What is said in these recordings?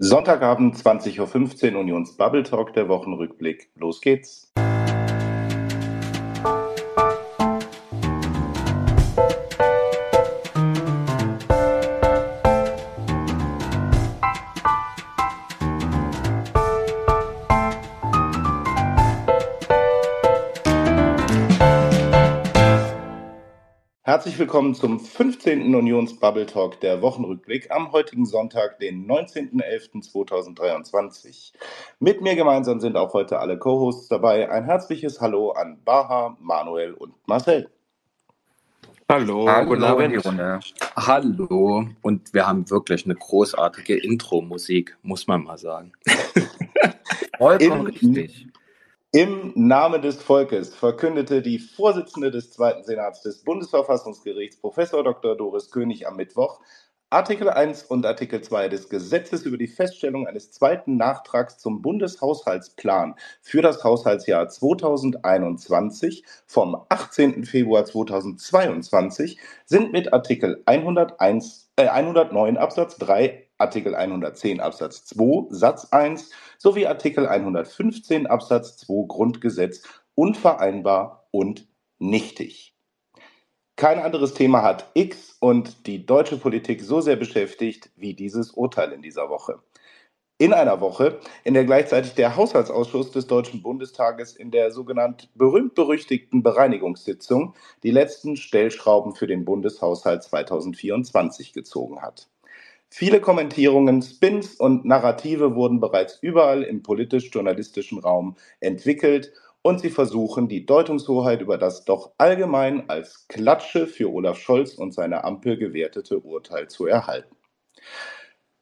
Sonntagabend 20.15 Uhr Unions Bubble Talk, der Wochenrückblick. Los geht's. Herzlich willkommen zum 15. Unions Bubble Talk, der Wochenrückblick am heutigen Sonntag, den 19.11.2023. Mit mir gemeinsam sind auch heute alle Co-Hosts dabei. Ein herzliches Hallo an Baha, Manuel und Marcel. Hallo, Hallo guten Abend. Hallo, und wir haben wirklich eine großartige Intro-Musik, muss man mal sagen. Vollkommen richtig. Im Namen des Volkes verkündete die Vorsitzende des Zweiten Senats des Bundesverfassungsgerichts, Professor Dr. Doris König, am Mittwoch Artikel 1 und Artikel 2 des Gesetzes über die Feststellung eines zweiten Nachtrags zum Bundeshaushaltsplan für das Haushaltsjahr 2021 vom 18. Februar 2022 sind mit Artikel 101, äh, 109 Absatz 3 Artikel 110 Absatz 2 Satz 1 sowie Artikel 115 Absatz 2 Grundgesetz unvereinbar und nichtig. Kein anderes Thema hat X und die deutsche Politik so sehr beschäftigt wie dieses Urteil in dieser Woche. In einer Woche, in der gleichzeitig der Haushaltsausschuss des Deutschen Bundestages in der sogenannten berühmt-berüchtigten Bereinigungssitzung die letzten Stellschrauben für den Bundeshaushalt 2024 gezogen hat. Viele Kommentierungen, Spins und Narrative wurden bereits überall im politisch-journalistischen Raum entwickelt und sie versuchen, die Deutungshoheit über das doch allgemein als Klatsche für Olaf Scholz und seine Ampel gewertete Urteil zu erhalten.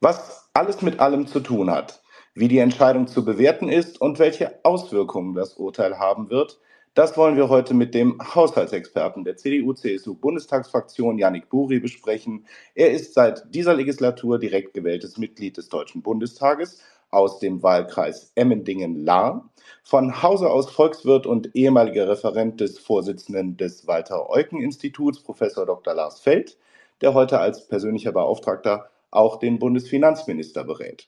Was alles mit allem zu tun hat, wie die Entscheidung zu bewerten ist und welche Auswirkungen das Urteil haben wird, das wollen wir heute mit dem Haushaltsexperten der CDU-CSU-Bundestagsfraktion Janik Buri besprechen. Er ist seit dieser Legislatur direkt gewähltes Mitglied des Deutschen Bundestages aus dem Wahlkreis Emmendingen-Lahr, von Hause aus Volkswirt und ehemaliger Referent des Vorsitzenden des Walter-Eucken-Instituts, Professor Dr. Lars Feld, der heute als persönlicher Beauftragter auch den Bundesfinanzminister berät.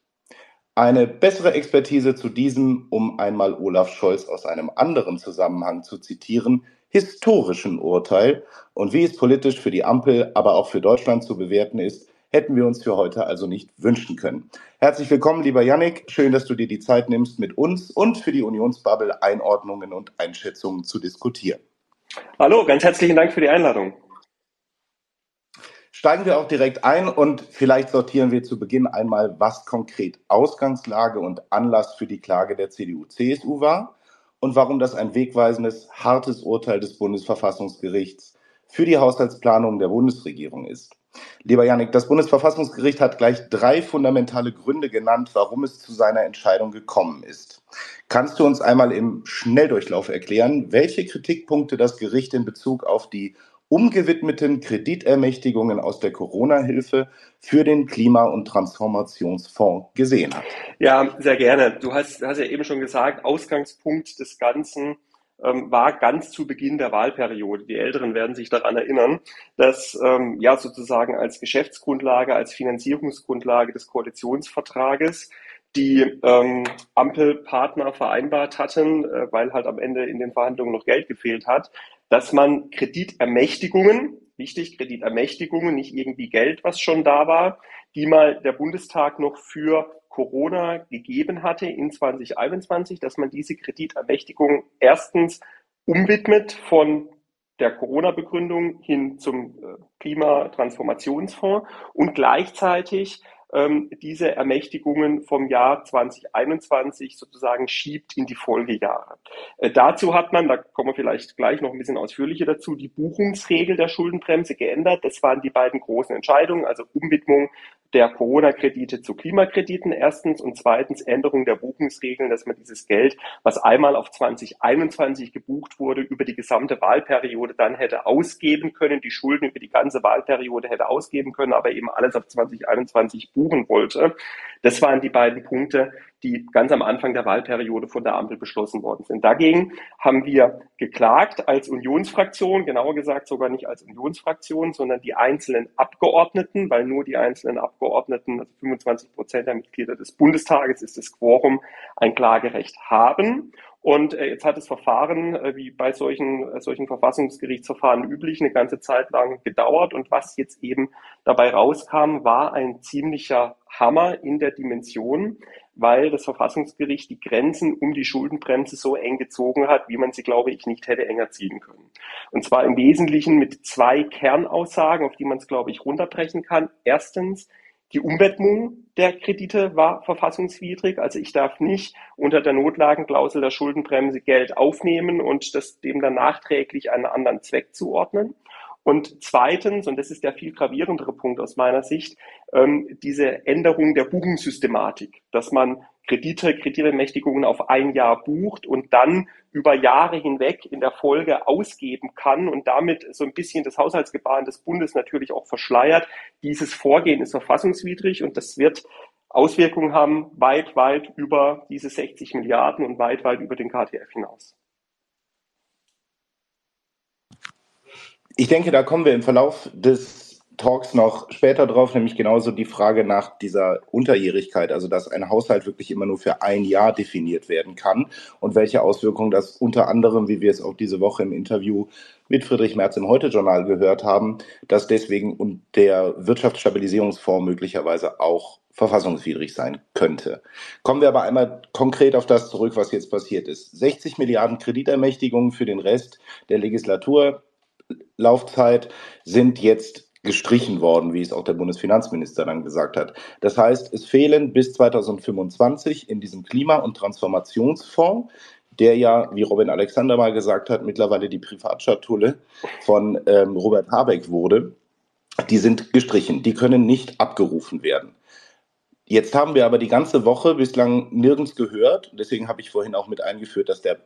Eine bessere Expertise zu diesem, um einmal Olaf Scholz aus einem anderen Zusammenhang zu zitieren, historischen Urteil und wie es politisch für die Ampel, aber auch für Deutschland zu bewerten ist, hätten wir uns für heute also nicht wünschen können. Herzlich willkommen, lieber Yannick. Schön, dass du dir die Zeit nimmst, mit uns und für die Unionsbubble Einordnungen und Einschätzungen zu diskutieren. Hallo, ganz herzlichen Dank für die Einladung. Steigen wir auch direkt ein und vielleicht sortieren wir zu Beginn einmal, was konkret Ausgangslage und Anlass für die Klage der CDU-CSU war und warum das ein wegweisendes, hartes Urteil des Bundesverfassungsgerichts für die Haushaltsplanung der Bundesregierung ist. Lieber Janik, das Bundesverfassungsgericht hat gleich drei fundamentale Gründe genannt, warum es zu seiner Entscheidung gekommen ist. Kannst du uns einmal im Schnelldurchlauf erklären, welche Kritikpunkte das Gericht in Bezug auf die umgewidmeten Kreditermächtigungen aus der Corona-Hilfe für den Klima- und Transformationsfonds gesehen hat. Ja, sehr gerne. Du hast, hast ja eben schon gesagt, Ausgangspunkt des Ganzen ähm, war ganz zu Beginn der Wahlperiode. Die Älteren werden sich daran erinnern, dass ähm, ja sozusagen als Geschäftsgrundlage, als Finanzierungsgrundlage des Koalitionsvertrages die ähm, Ampelpartner vereinbart hatten, äh, weil halt am Ende in den Verhandlungen noch Geld gefehlt hat, dass man Kreditermächtigungen, wichtig, Kreditermächtigungen, nicht irgendwie Geld, was schon da war, die mal der Bundestag noch für Corona gegeben hatte in 2021, dass man diese Kreditermächtigung erstens umwidmet von der Corona-Begründung hin zum äh, Klimatransformationsfonds und gleichzeitig ähm, diese Ermächtigungen vom Jahr 2021 sozusagen schiebt in die Folgejahre. Äh, dazu hat man, da kommen wir vielleicht gleich noch ein bisschen ausführlicher dazu, die Buchungsregel der Schuldenbremse geändert. Das waren die beiden großen Entscheidungen, also Umwidmung der Corona-Kredite zu Klimakrediten erstens und zweitens Änderung der Buchungsregeln, dass man dieses Geld, was einmal auf 2021 gebucht wurde, über die gesamte Wahlperiode dann hätte ausgeben können, die Schulden über die ganze Wahlperiode hätte ausgeben können, aber eben alles auf 2021 buchen wollte. Das waren die beiden Punkte, die ganz am Anfang der Wahlperiode von der Ampel beschlossen worden sind. Dagegen haben wir geklagt als Unionsfraktion, genauer gesagt sogar nicht als Unionsfraktion, sondern die einzelnen Abgeordneten, weil nur die einzelnen Abgeordneten, also 25 Prozent der Mitglieder des Bundestages ist das Quorum, ein Klagerecht haben. Und äh, jetzt hat das Verfahren, äh, wie bei solchen, äh, solchen Verfassungsgerichtsverfahren üblich, eine ganze Zeit lang gedauert. Und was jetzt eben dabei rauskam, war ein ziemlicher Hammer in der Dimension, weil das Verfassungsgericht die Grenzen um die Schuldenbremse so eng gezogen hat, wie man sie, glaube ich, nicht hätte enger ziehen können. Und zwar im Wesentlichen mit zwei Kernaussagen, auf die man es, glaube ich, runterbrechen kann. Erstens, die Umwidmung der Kredite war verfassungswidrig. Also ich darf nicht unter der Notlagenklausel der Schuldenbremse Geld aufnehmen und das dem dann nachträglich einen anderen Zweck zuordnen. Und zweitens, und das ist der viel gravierendere Punkt aus meiner Sicht, ähm, diese Änderung der Buchungssystematik, dass man Kredite, Kreditermächtigungen auf ein Jahr bucht und dann über Jahre hinweg in der Folge ausgeben kann und damit so ein bisschen das Haushaltsgebaren des Bundes natürlich auch verschleiert. Dieses Vorgehen ist verfassungswidrig und das wird Auswirkungen haben weit, weit über diese 60 Milliarden und weit, weit über den KTF hinaus. Ich denke, da kommen wir im Verlauf des Talks noch später drauf, nämlich genauso die Frage nach dieser Unterjährigkeit, also dass ein Haushalt wirklich immer nur für ein Jahr definiert werden kann und welche Auswirkungen das unter anderem, wie wir es auch diese Woche im Interview mit Friedrich Merz im Heute-Journal gehört haben, dass deswegen und der Wirtschaftsstabilisierungsfonds möglicherweise auch verfassungswidrig sein könnte. Kommen wir aber einmal konkret auf das zurück, was jetzt passiert ist. 60 Milliarden Kreditermächtigungen für den Rest der Legislatur Laufzeit sind jetzt gestrichen worden, wie es auch der Bundesfinanzminister dann gesagt hat. Das heißt, es fehlen bis 2025 in diesem Klima- und Transformationsfonds, der ja, wie Robin Alexander mal gesagt hat, mittlerweile die Privatschatulle von ähm, Robert Habeck wurde, die sind gestrichen, die können nicht abgerufen werden. Jetzt haben wir aber die ganze Woche bislang nirgends gehört. Deswegen habe ich vorhin auch mit eingeführt, dass der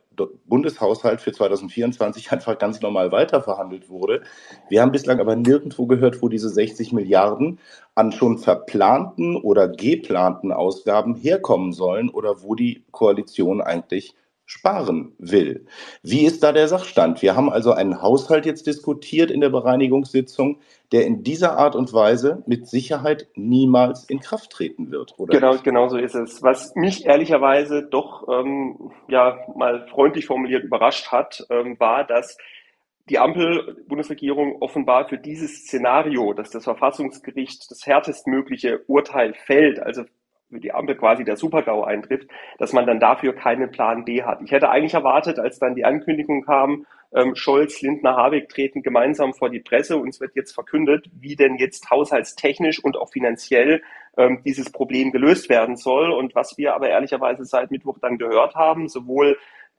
Bundeshaushalt für 2024 einfach ganz normal weiterverhandelt wurde. Wir haben bislang aber nirgendwo gehört, wo diese 60 Milliarden an schon verplanten oder geplanten Ausgaben herkommen sollen oder wo die Koalition eigentlich sparen will. Wie ist da der Sachstand? Wir haben also einen Haushalt jetzt diskutiert in der Bereinigungssitzung, der in dieser Art und Weise mit Sicherheit niemals in Kraft treten wird. Oder genau, nicht? genau so ist es. Was mich ehrlicherweise doch ähm, ja mal freundlich formuliert überrascht hat, ähm, war, dass die Ampel-Bundesregierung offenbar für dieses Szenario, dass das Verfassungsgericht das härtestmögliche Urteil fällt, also die Ampel quasi der Supergau eintrifft, dass man dann dafür keinen Plan B hat. Ich hätte eigentlich erwartet, als dann die Ankündigung kam, ähm, Scholz, Lindner, Habeck treten gemeinsam vor die Presse und es wird jetzt verkündet, wie denn jetzt haushaltstechnisch und auch finanziell ähm, dieses Problem gelöst werden soll. Und was wir aber ehrlicherweise seit Mittwoch dann gehört haben, sowohl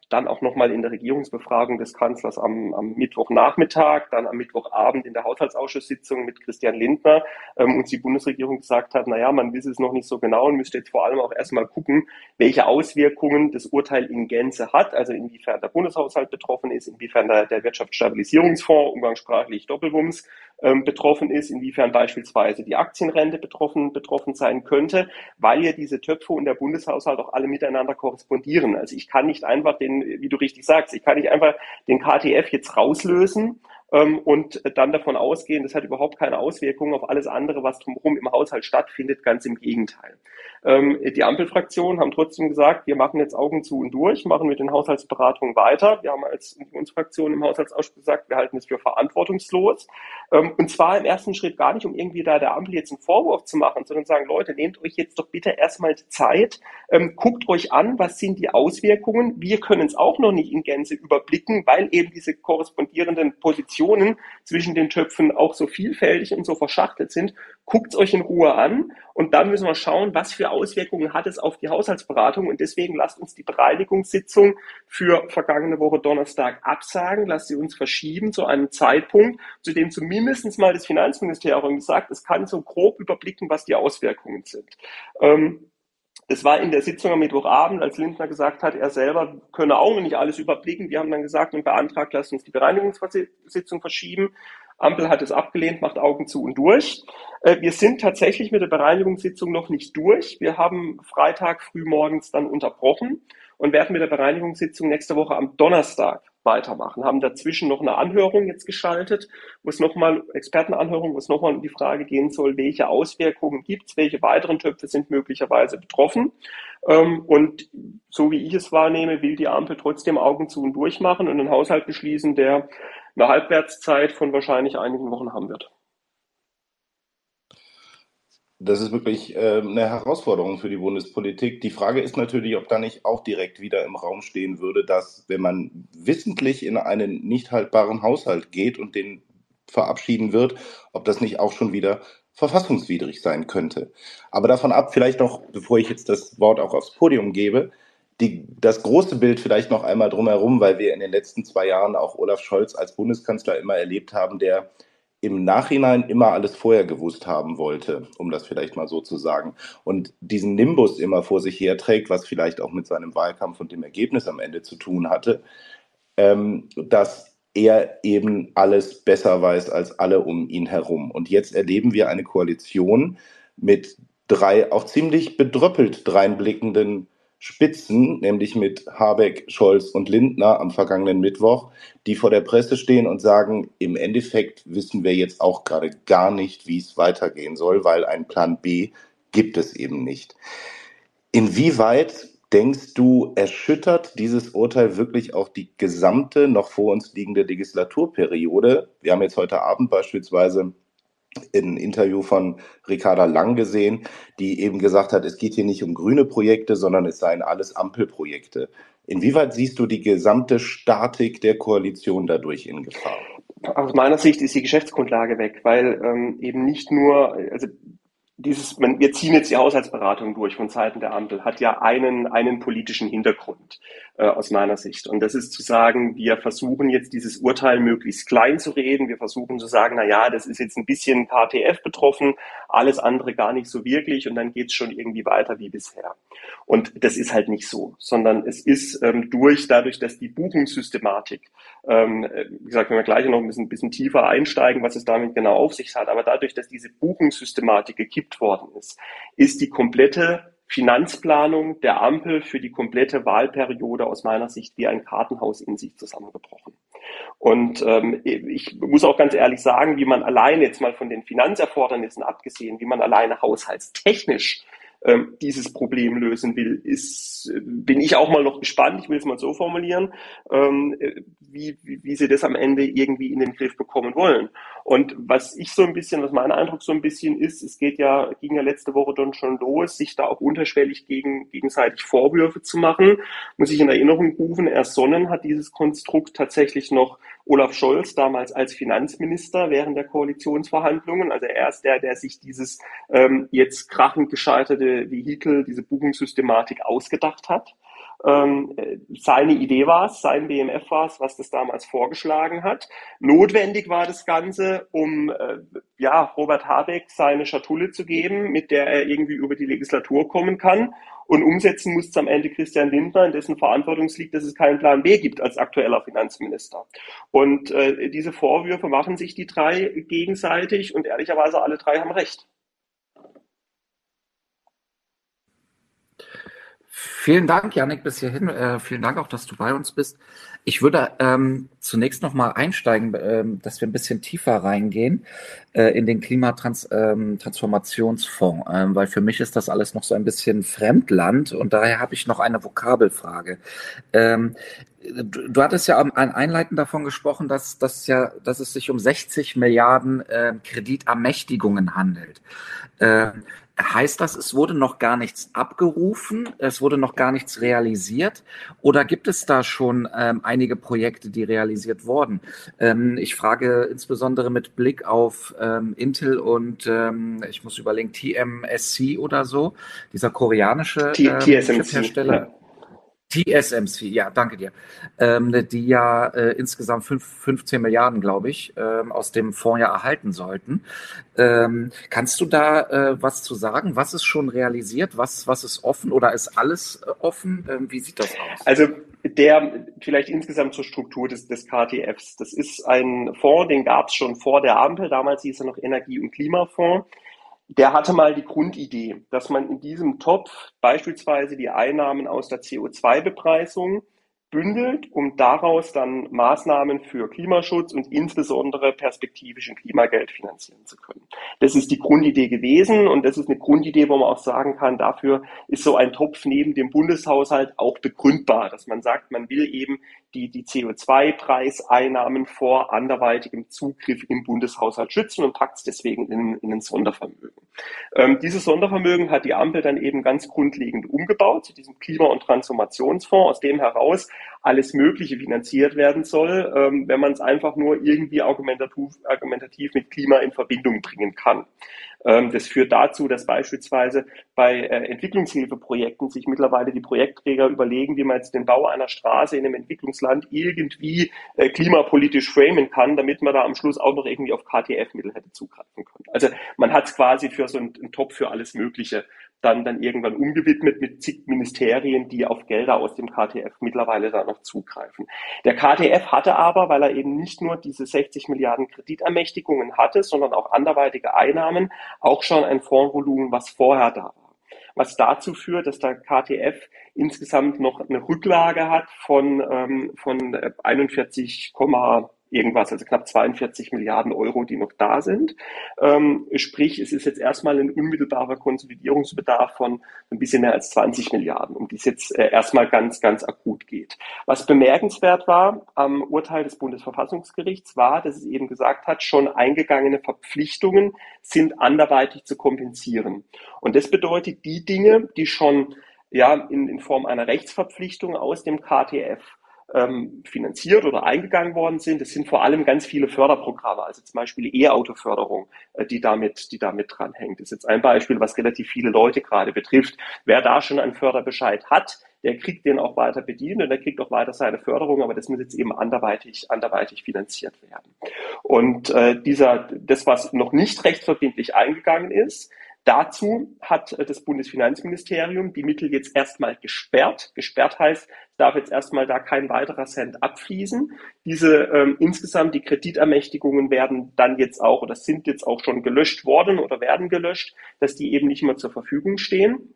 dann auch nochmal in der Regierungsbefragung des Kanzlers am, am Mittwochnachmittag, dann am Mittwochabend in der Haushaltsausschusssitzung mit Christian Lindner ähm, uns die Bundesregierung gesagt hat, naja, man wisse es noch nicht so genau und müsste jetzt vor allem auch erstmal gucken, welche Auswirkungen das Urteil in Gänze hat, also inwiefern der Bundeshaushalt betroffen ist, inwiefern der, der Wirtschaftsstabilisierungsfonds, umgangssprachlich Doppelwumms, ähm, betroffen ist, inwiefern beispielsweise die Aktienrente betroffen, betroffen sein könnte, weil ja diese Töpfe und der Bundeshaushalt auch alle miteinander korrespondieren. Also ich kann nicht einfach den, wie du richtig sagst, ich kann nicht einfach den KTF jetzt rauslösen ähm, und dann davon ausgehen, das hat überhaupt keine Auswirkungen auf alles andere, was drumherum im Haushalt stattfindet, ganz im Gegenteil. Ähm, die Ampelfraktionen haben trotzdem gesagt, wir machen jetzt Augen zu und durch, machen mit den Haushaltsberatungen weiter. Wir haben als Unionsfraktion im Haushaltsausschuss gesagt, wir halten es für verantwortungslos. Ähm, und zwar im ersten Schritt gar nicht, um irgendwie da der Ampel jetzt einen Vorwurf zu machen, sondern sagen, Leute, nehmt euch jetzt doch bitte erstmal die Zeit, ähm, guckt euch an, was sind die Auswirkungen. Wir können es auch noch nicht in Gänze überblicken, weil eben diese korrespondierenden Positionen zwischen den Töpfen auch so vielfältig und so verschachtelt sind. Guckt es euch in Ruhe an und dann müssen wir schauen, was für Auswirkungen hat es auf die Haushaltsberatung. Und deswegen lasst uns die Bereinigungssitzung für vergangene Woche Donnerstag absagen. Lasst sie uns verschieben zu einem Zeitpunkt, zu dem zumindest mal das Finanzministerium sagt, es kann so grob überblicken, was die Auswirkungen sind. Ähm, es war in der Sitzung am Mittwochabend, als Lindner gesagt hat, er selber könne auch noch nicht alles überblicken. Wir haben dann gesagt und beantragt, lasst uns die Bereinigungssitzung verschieben. Ampel hat es abgelehnt, macht Augen zu und durch. Äh, wir sind tatsächlich mit der Bereinigungssitzung noch nicht durch. Wir haben Freitag frühmorgens dann unterbrochen und werden mit der Bereinigungssitzung nächste Woche am Donnerstag weitermachen. Haben dazwischen noch eine Anhörung jetzt geschaltet, wo es nochmal, Expertenanhörung, wo es nochmal um die Frage gehen soll, welche Auswirkungen gibt es, welche weiteren Töpfe sind möglicherweise betroffen. Ähm, und so wie ich es wahrnehme, will die Ampel trotzdem Augen zu und durch machen und einen Haushalt beschließen, der eine Halbwertszeit von wahrscheinlich einigen Wochen haben wird. Das ist wirklich äh, eine Herausforderung für die Bundespolitik. Die Frage ist natürlich, ob da nicht auch direkt wieder im Raum stehen würde, dass wenn man wissentlich in einen nicht haltbaren Haushalt geht und den verabschieden wird, ob das nicht auch schon wieder verfassungswidrig sein könnte. Aber davon ab, vielleicht noch, bevor ich jetzt das Wort auch aufs Podium gebe, die, das große Bild vielleicht noch einmal drumherum, weil wir in den letzten zwei Jahren auch Olaf Scholz als Bundeskanzler immer erlebt haben, der im Nachhinein immer alles vorher gewusst haben wollte, um das vielleicht mal so zu sagen. Und diesen Nimbus immer vor sich herträgt, was vielleicht auch mit seinem Wahlkampf und dem Ergebnis am Ende zu tun hatte, ähm, dass er eben alles besser weiß als alle um ihn herum. Und jetzt erleben wir eine Koalition mit drei auch ziemlich bedröppelt dreinblickenden Spitzen, nämlich mit Habeck, Scholz und Lindner am vergangenen Mittwoch, die vor der Presse stehen und sagen, im Endeffekt wissen wir jetzt auch gerade gar nicht, wie es weitergehen soll, weil ein Plan B gibt es eben nicht. Inwieweit denkst du, erschüttert dieses Urteil wirklich auch die gesamte noch vor uns liegende Legislaturperiode? Wir haben jetzt heute Abend beispielsweise ein Interview von Ricarda Lang gesehen, die eben gesagt hat, es geht hier nicht um grüne Projekte, sondern es seien alles Ampelprojekte. Inwieweit siehst du die gesamte Statik der Koalition dadurch in Gefahr? Aus meiner Sicht ist die Geschäftsgrundlage weg, weil ähm, eben nicht nur, also dieses, man, wir ziehen jetzt die Haushaltsberatung durch von Seiten der Ampel, hat ja einen, einen politischen Hintergrund äh, aus meiner Sicht. Und das ist zu sagen, wir versuchen jetzt dieses Urteil möglichst klein zu reden. Wir versuchen zu sagen, na ja, das ist jetzt ein bisschen KTF betroffen, alles andere gar nicht so wirklich und dann geht's schon irgendwie weiter wie bisher. Und das ist halt nicht so, sondern es ist ähm, durch, dadurch, dass die Buchungssystematik, ähm, wie gesagt, wenn wir gleich noch ein bisschen, bisschen tiefer einsteigen, was es damit genau auf sich hat, aber dadurch, dass diese Buchungssystematik gekippt worden ist, ist die komplette Finanzplanung der Ampel für die komplette Wahlperiode aus meiner Sicht wie ein Kartenhaus in sich zusammengebrochen. Und ähm, ich muss auch ganz ehrlich sagen, wie man allein jetzt mal von den Finanzerfordernissen abgesehen, wie man alleine haushaltstechnisch ähm, dieses Problem lösen will, ist, bin ich auch mal noch gespannt, ich will es mal so formulieren, ähm, wie, wie, wie sie das am Ende irgendwie in den Griff bekommen wollen. Und was ich so ein bisschen, was mein Eindruck so ein bisschen ist, es geht ja, ging ja letzte Woche dann schon los, sich da auch unterschwellig gegen, gegenseitig Vorwürfe zu machen. Muss ich in Erinnerung rufen, ersonnen hat dieses Konstrukt tatsächlich noch Olaf Scholz damals als Finanzminister während der Koalitionsverhandlungen. Also er ist der, der sich dieses ähm, jetzt krachend gescheiterte Vehikel, diese Buchungssystematik ausgedacht hat. Ähm, seine Idee war es, sein BMF war es, was das damals vorgeschlagen hat. Notwendig war das Ganze, um äh, ja, Robert Habeck seine Schatulle zu geben, mit der er irgendwie über die Legislatur kommen kann. Und umsetzen muss es am Ende Christian Lindner, in dessen Verantwortung liegt, dass es keinen Plan B gibt als aktueller Finanzminister. Und äh, diese Vorwürfe machen sich die drei gegenseitig und ehrlicherweise alle drei haben recht. Vielen Dank, Janik, bis hierhin. Äh, vielen Dank auch, dass du bei uns bist. Ich würde ähm, zunächst noch mal einsteigen, ähm, dass wir ein bisschen tiefer reingehen äh, in den Klimatransformationsfonds, ähm, weil für mich ist das alles noch so ein bisschen Fremdland und daher habe ich noch eine Vokabelfrage. Ähm, du, du hattest ja ein Einleiten davon gesprochen, dass, dass, ja, dass es sich um 60 Milliarden äh, Kreditermächtigungen handelt. Heißt das, es wurde noch gar nichts abgerufen, es wurde noch gar nichts realisiert oder gibt es da schon ähm, einige Projekte, die realisiert wurden? Ähm, ich frage insbesondere mit Blick auf ähm, Intel und ähm, ich muss überlegen, TMSC oder so, dieser koreanische ähm, Chiphersteller. Ja. TSMC, ja, danke dir. Ähm, die ja äh, insgesamt fünf, 15 Milliarden, glaube ich, ähm, aus dem Fonds ja erhalten sollten. Ähm, kannst du da äh, was zu sagen? Was ist schon realisiert? Was, was ist offen oder ist alles äh, offen? Ähm, wie sieht das aus? Also der vielleicht insgesamt zur Struktur des, des KTFs. Das ist ein Fonds, den gab es schon vor der Ampel, damals hieß er noch Energie- und Klimafonds. Der hatte mal die Grundidee, dass man in diesem Topf beispielsweise die Einnahmen aus der CO2-Bepreisung bündelt, um daraus dann Maßnahmen für Klimaschutz und insbesondere perspektivischen Klimageld finanzieren zu können. Das ist die Grundidee gewesen und das ist eine Grundidee, wo man auch sagen kann, dafür ist so ein Topf neben dem Bundeshaushalt auch begründbar, dass man sagt, man will eben die, die CO2-Preiseinnahmen vor anderweitigem Zugriff im Bundeshaushalt schützen und packt es deswegen in, in ein Sondervermögen. Ähm, dieses Sondervermögen hat die Ampel dann eben ganz grundlegend umgebaut zu diesem Klima- und Transformationsfonds, aus dem heraus alles Mögliche finanziert werden soll, ähm, wenn man es einfach nur irgendwie argumentativ, argumentativ mit Klima in Verbindung bringen kann. Ähm, das führt dazu, dass beispielsweise bei äh, Entwicklungshilfeprojekten sich mittlerweile die Projektträger überlegen, wie man jetzt den Bau einer Straße in einem Entwicklungsland irgendwie äh, klimapolitisch framen kann, damit man da am Schluss auch noch irgendwie auf KTF-Mittel hätte zugreifen können. Also man hat es quasi für so einen, einen Topf für alles Mögliche dann, dann irgendwann umgewidmet mit zig Ministerien, die auf Gelder aus dem KTF mittlerweile da noch zugreifen. Der KTF hatte aber, weil er eben nicht nur diese 60 Milliarden Kreditermächtigungen hatte, sondern auch anderweitige Einnahmen, auch schon ein Fondsvolumen, was vorher da war was dazu führt, dass der KTF insgesamt noch eine Rücklage hat von, ähm, von 41, irgendwas, also knapp 42 Milliarden Euro, die noch da sind. Ähm, sprich, es ist jetzt erstmal ein unmittelbarer Konsolidierungsbedarf von ein bisschen mehr als 20 Milliarden, um die es jetzt äh, erstmal ganz, ganz akut geht. Was bemerkenswert war am Urteil des Bundesverfassungsgerichts war, dass es eben gesagt hat, schon eingegangene Verpflichtungen sind anderweitig zu kompensieren. Und das bedeutet, die Dinge, die schon ja, in, in Form einer Rechtsverpflichtung aus dem KTF ähm, finanziert oder eingegangen worden sind. Es sind vor allem ganz viele Förderprogramme, also zum Beispiel E-Auto-Förderung, äh, die damit, die damit dranhängt. Das ist jetzt ein Beispiel, was relativ viele Leute gerade betrifft. Wer da schon einen Förderbescheid hat, der kriegt den auch weiter bedient und der kriegt auch weiter seine Förderung, aber das muss jetzt eben anderweitig, anderweitig finanziert werden. Und äh, dieser, das, was noch nicht rechtsverbindlich eingegangen ist, Dazu hat äh, das Bundesfinanzministerium die Mittel jetzt erstmal gesperrt. Gesperrt heißt, es darf jetzt erstmal da kein weiterer Cent abfließen. Diese ähm, insgesamt die Kreditermächtigungen werden dann jetzt auch oder sind jetzt auch schon gelöscht worden oder werden gelöscht, dass die eben nicht mehr zur Verfügung stehen.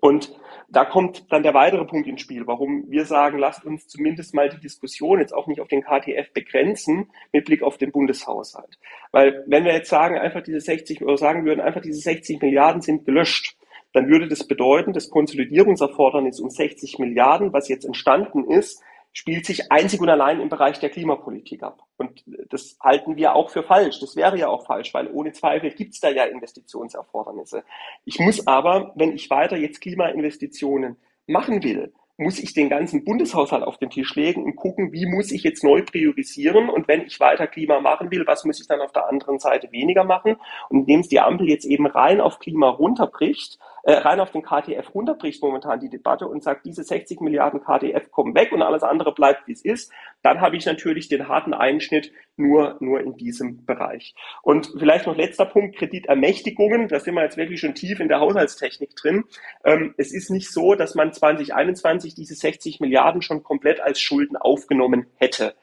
Und da kommt dann der weitere Punkt ins Spiel, warum wir sagen, lasst uns zumindest mal die Diskussion jetzt auch nicht auf den KTF begrenzen mit Blick auf den Bundeshaushalt. Weil wenn wir jetzt sagen, einfach diese 60 oder sagen würden, einfach diese 60 Milliarden sind gelöscht, dann würde das bedeuten, das Konsolidierungserfordernis um 60 Milliarden, was jetzt entstanden ist, spielt sich einzig und allein im Bereich der Klimapolitik ab. Und das halten wir auch für falsch. Das wäre ja auch falsch, weil ohne Zweifel gibt es da ja Investitionserfordernisse. Ich muss aber, wenn ich weiter jetzt Klimainvestitionen machen will, muss ich den ganzen Bundeshaushalt auf den Tisch legen und gucken, wie muss ich jetzt neu priorisieren und wenn ich weiter Klima machen will, was muss ich dann auf der anderen Seite weniger machen? Und indem es die Ampel jetzt eben rein auf Klima runterbricht, äh, rein auf den KTF runterbricht momentan die Debatte und sagt, diese 60 Milliarden KTF kommen weg und alles andere bleibt, wie es ist, dann habe ich natürlich den harten Einschnitt nur, nur in diesem Bereich. Und vielleicht noch letzter Punkt, Kreditermächtigungen. Da sind wir jetzt wirklich schon tief in der Haushaltstechnik drin. Ähm, es ist nicht so, dass man 2021 diese 60 Milliarden schon komplett als Schulden aufgenommen hätte.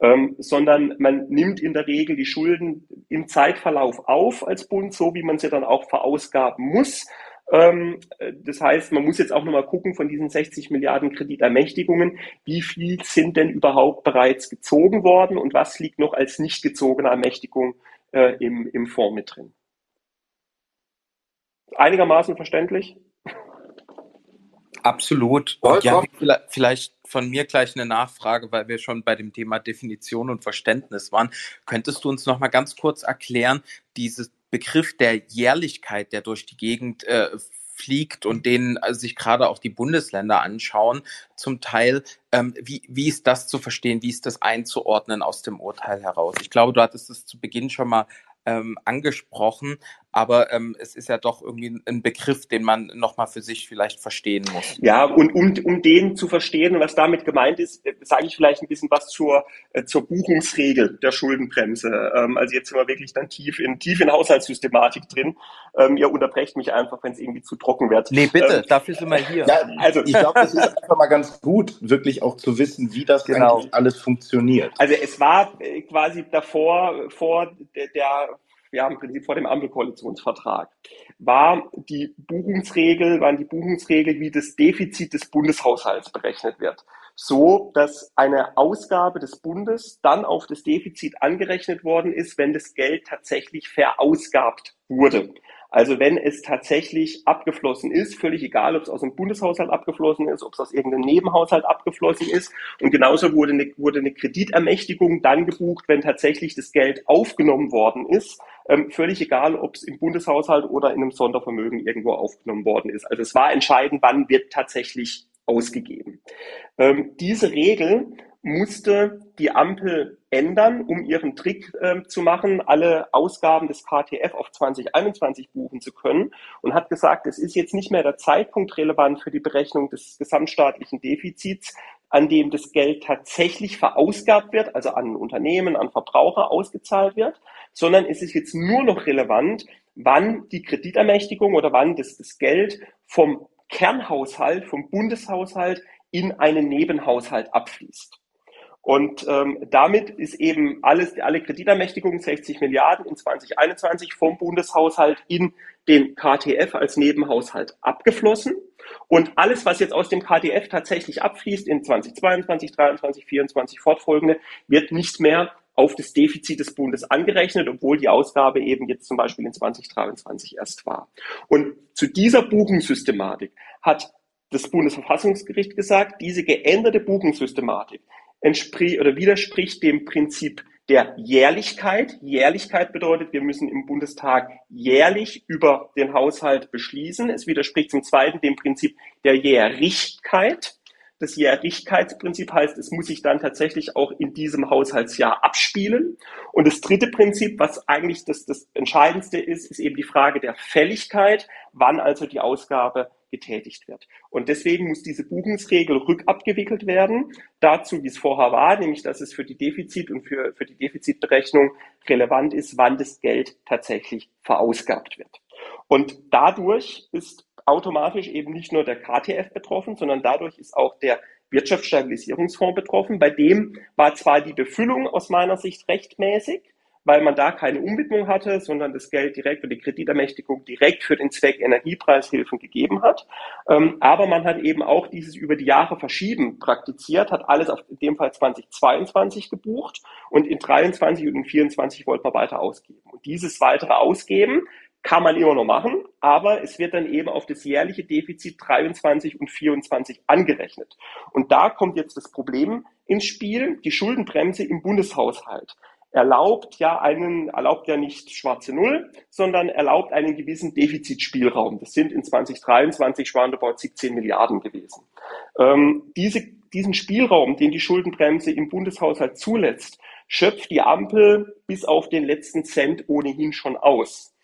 Ähm, sondern man nimmt in der Regel die Schulden im Zeitverlauf auf als Bund, so wie man sie dann auch verausgaben muss. Ähm, das heißt, man muss jetzt auch nochmal gucken von diesen 60 Milliarden Kreditermächtigungen, wie viel sind denn überhaupt bereits gezogen worden und was liegt noch als nicht gezogene Ermächtigung äh, im, im Fonds mit drin. Einigermaßen verständlich? Absolut. Und ja, vielleicht von mir gleich eine Nachfrage, weil wir schon bei dem Thema Definition und Verständnis waren. Könntest du uns noch mal ganz kurz erklären, dieses Begriff der Jährlichkeit, der durch die Gegend äh, fliegt und den also sich gerade auch die Bundesländer anschauen, zum Teil, ähm, wie, wie ist das zu verstehen, wie ist das einzuordnen aus dem Urteil heraus? Ich glaube, du hattest es zu Beginn schon mal ähm, angesprochen. Aber ähm, es ist ja doch irgendwie ein Begriff, den man nochmal für sich vielleicht verstehen muss. Ja, und um, um den zu verstehen, was damit gemeint ist, äh, sage ich vielleicht ein bisschen was zur, äh, zur Buchungsregel der Schuldenbremse. Ähm, also jetzt sind wir wirklich dann tief in, tief in Haushaltssystematik drin. Ähm, ihr unterbrecht mich einfach, wenn es irgendwie zu trocken wird. Nee, bitte, ähm, dafür sind wir hier. Ja, also ich glaube, es ist einfach mal ganz gut, wirklich auch zu wissen, wie das genau. eigentlich alles funktioniert. Also es war äh, quasi davor, vor der, der ja im Prinzip vor dem Ampelkoalitionsvertrag, war die Buchungsregel, waren die Buchungsregel, wie das Defizit des Bundeshaushalts berechnet wird. So, dass eine Ausgabe des Bundes dann auf das Defizit angerechnet worden ist, wenn das Geld tatsächlich verausgabt wurde. Also wenn es tatsächlich abgeflossen ist, völlig egal, ob es aus dem Bundeshaushalt abgeflossen ist, ob es aus irgendeinem Nebenhaushalt abgeflossen ist. Und genauso wurde eine, wurde eine Kreditermächtigung dann gebucht, wenn tatsächlich das Geld aufgenommen worden ist. Ähm, völlig egal, ob es im Bundeshaushalt oder in einem Sondervermögen irgendwo aufgenommen worden ist. Also es war entscheidend, wann wird tatsächlich ausgegeben. Ähm, diese Regel musste die Ampel ändern, um ihren Trick äh, zu machen, alle Ausgaben des KTF auf 2021 buchen zu können und hat gesagt, es ist jetzt nicht mehr der Zeitpunkt relevant für die Berechnung des gesamtstaatlichen Defizits, an dem das Geld tatsächlich verausgabt wird, also an Unternehmen, an Verbraucher ausgezahlt wird, sondern es ist jetzt nur noch relevant, wann die Kreditermächtigung oder wann das, das Geld vom Kernhaushalt, vom Bundeshaushalt in einen Nebenhaushalt abfließt. Und ähm, damit ist eben alles, alle Kreditermächtigungen, 60 Milliarden in 2021 vom Bundeshaushalt in den KTF als Nebenhaushalt abgeflossen. Und alles, was jetzt aus dem KTF tatsächlich abfließt in 2022, 2023, 2024 fortfolgende, wird nicht mehr auf das Defizit des Bundes angerechnet, obwohl die Ausgabe eben jetzt zum Beispiel in 2023 erst war. Und zu dieser Buchungssystematik hat das Bundesverfassungsgericht gesagt, diese geänderte Buchungssystematik entspricht oder widerspricht dem Prinzip der Jährlichkeit. Jährlichkeit bedeutet, wir müssen im Bundestag jährlich über den Haushalt beschließen. Es widerspricht zum Zweiten dem Prinzip der Jährigkeit. Das Jährlichkeitsprinzip heißt, es muss sich dann tatsächlich auch in diesem Haushaltsjahr abspielen. Und das dritte Prinzip, was eigentlich das, das Entscheidendste ist, ist eben die Frage der Fälligkeit, wann also die Ausgabe getätigt wird. Und deswegen muss diese Buchungsregel rückabgewickelt werden, dazu, wie es vorher war, nämlich dass es für die Defizit- und für, für die Defizitberechnung relevant ist, wann das Geld tatsächlich verausgabt wird. Und dadurch ist automatisch eben nicht nur der KTF betroffen, sondern dadurch ist auch der Wirtschaftsstabilisierungsfonds betroffen. Bei dem war zwar die Befüllung aus meiner Sicht rechtmäßig, weil man da keine Umwidmung hatte, sondern das Geld direkt oder die Kreditermächtigung direkt für den Zweck Energiepreishilfen gegeben hat. Ähm, aber man hat eben auch dieses über die Jahre verschieben praktiziert, hat alles auf in dem Fall 2022 gebucht und in 23 und in 24 wollte man weiter ausgeben. Und dieses weitere Ausgeben kann man immer noch machen, aber es wird dann eben auf das jährliche Defizit 23 und 24 angerechnet. Und da kommt jetzt das Problem ins Spiel, die Schuldenbremse im Bundeshaushalt erlaubt ja einen, erlaubt ja nicht schwarze Null, sondern erlaubt einen gewissen Defizitspielraum. Das sind in 2023 roundabout 17 Milliarden gewesen. Ähm, diese, diesen Spielraum, den die Schuldenbremse im Bundeshaushalt zulässt, schöpft die Ampel bis auf den letzten Cent ohnehin schon aus.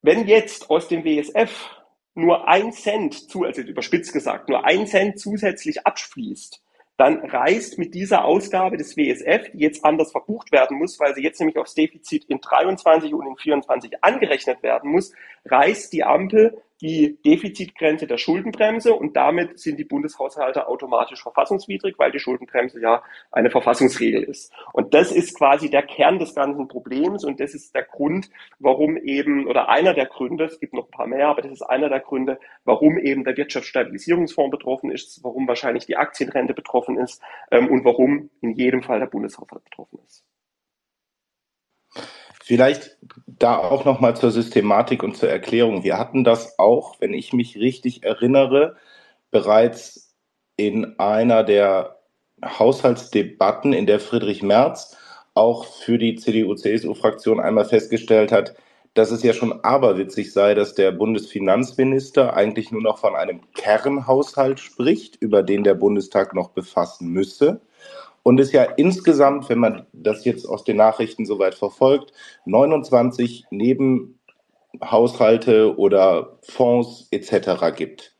Wenn jetzt aus dem WSF nur ein Cent zu, also überspitzt gesagt, nur ein Cent zusätzlich abfließt, dann reißt mit dieser Ausgabe des WSF, die jetzt anders verbucht werden muss, weil sie jetzt nämlich aufs Defizit in 23 und in 24 angerechnet werden muss, reißt die Ampel die Defizitgrenze der Schuldenbremse und damit sind die Bundeshaushalte automatisch verfassungswidrig, weil die Schuldenbremse ja eine Verfassungsregel ist. Und das ist quasi der Kern des ganzen Problems und das ist der Grund, warum eben, oder einer der Gründe, es gibt noch ein paar mehr, aber das ist einer der Gründe, warum eben der Wirtschaftsstabilisierungsfonds betroffen ist, warum wahrscheinlich die Aktienrente betroffen ist ähm, und warum in jedem Fall der Bundeshaushalt betroffen ist. Vielleicht da auch nochmal zur Systematik und zur Erklärung. Wir hatten das auch, wenn ich mich richtig erinnere, bereits in einer der Haushaltsdebatten, in der Friedrich Merz auch für die CDU-CSU-Fraktion einmal festgestellt hat, dass es ja schon aberwitzig sei, dass der Bundesfinanzminister eigentlich nur noch von einem Kernhaushalt spricht, über den der Bundestag noch befassen müsse und es ja insgesamt, wenn man das jetzt aus den Nachrichten soweit verfolgt, 29 neben Haushalte oder Fonds etc. gibt.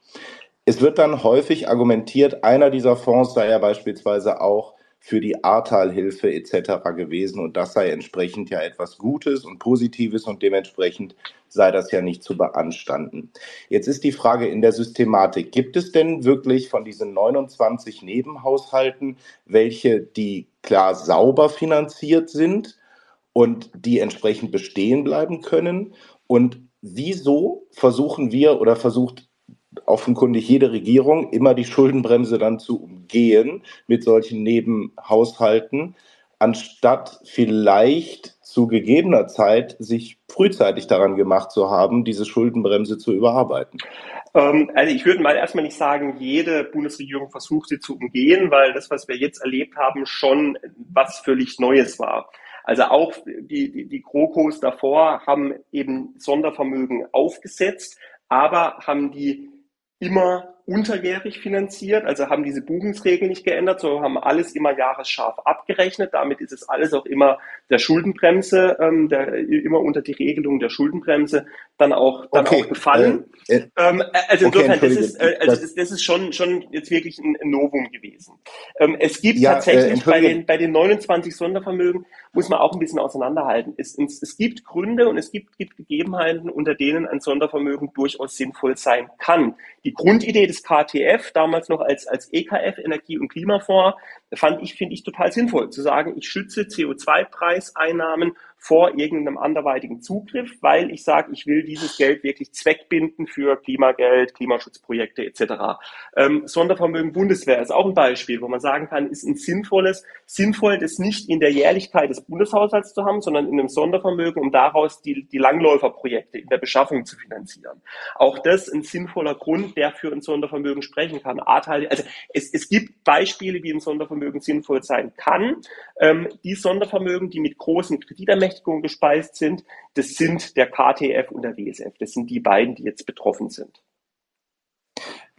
Es wird dann häufig argumentiert, einer dieser Fonds sei ja beispielsweise auch für die Ahrtalhilfe etc. gewesen und das sei entsprechend ja etwas Gutes und Positives und dementsprechend sei das ja nicht zu beanstanden. Jetzt ist die Frage in der Systematik, gibt es denn wirklich von diesen 29 Nebenhaushalten welche, die klar sauber finanziert sind und die entsprechend bestehen bleiben können? Und wieso versuchen wir oder versucht offenkundig jede Regierung immer die Schuldenbremse dann zu umgehen mit solchen Nebenhaushalten, anstatt vielleicht zu gegebener Zeit sich frühzeitig daran gemacht zu haben, diese Schuldenbremse zu überarbeiten? Ähm, also ich würde mal erstmal nicht sagen, jede Bundesregierung versucht sie zu umgehen, weil das, was wir jetzt erlebt haben, schon was völlig Neues war. Also auch die, die, die GroKos davor haben eben Sondervermögen aufgesetzt, aber haben die immer unterjährig finanziert, also haben diese Buchungsregeln nicht geändert, sondern haben alles immer jahresscharf abgerechnet. Damit ist es alles auch immer der Schuldenbremse, ähm, der, immer unter die Regelung der Schuldenbremse dann auch, dann okay. auch gefallen. Äh, äh, ähm, also insofern, okay, das, ist, äh, also das, das, ist schon, schon jetzt wirklich ein, ein Novum gewesen. Ähm, es gibt ja, äh, tatsächlich bei, den, bei den 29 Sondervermögen, muss man auch ein bisschen auseinanderhalten. Es, es, es gibt Gründe und es gibt, gibt Gegebenheiten, unter denen ein Sondervermögen durchaus sinnvoll sein kann. Die Grundidee des KTF, damals noch als, als EKF, Energie- und Klimafonds, fand ich, finde ich total sinnvoll, zu sagen, ich schütze CO2-Preiseinnahmen vor irgendeinem anderweitigen Zugriff, weil ich sage, ich will dieses Geld wirklich zweckbinden für Klimageld, Klimaschutzprojekte etc. Ähm, Sondervermögen Bundeswehr ist auch ein Beispiel, wo man sagen kann, ist ein sinnvolles, sinnvoll, das nicht in der Jährlichkeit des Bundeshaushalts zu haben, sondern in einem Sondervermögen, um daraus die, die Langläuferprojekte in der Beschaffung zu finanzieren. Auch das ein sinnvoller Grund, der für ein Sondervermögen sprechen kann. Also es, es gibt Beispiele, wie ein Sondervermögen sinnvoll sein kann. Ähm, die Sondervermögen, die mit großen Kreditermächtigkeiten Berechtigung gespeist sind. Das sind der KTF und der WSF. Das sind die beiden, die jetzt betroffen sind.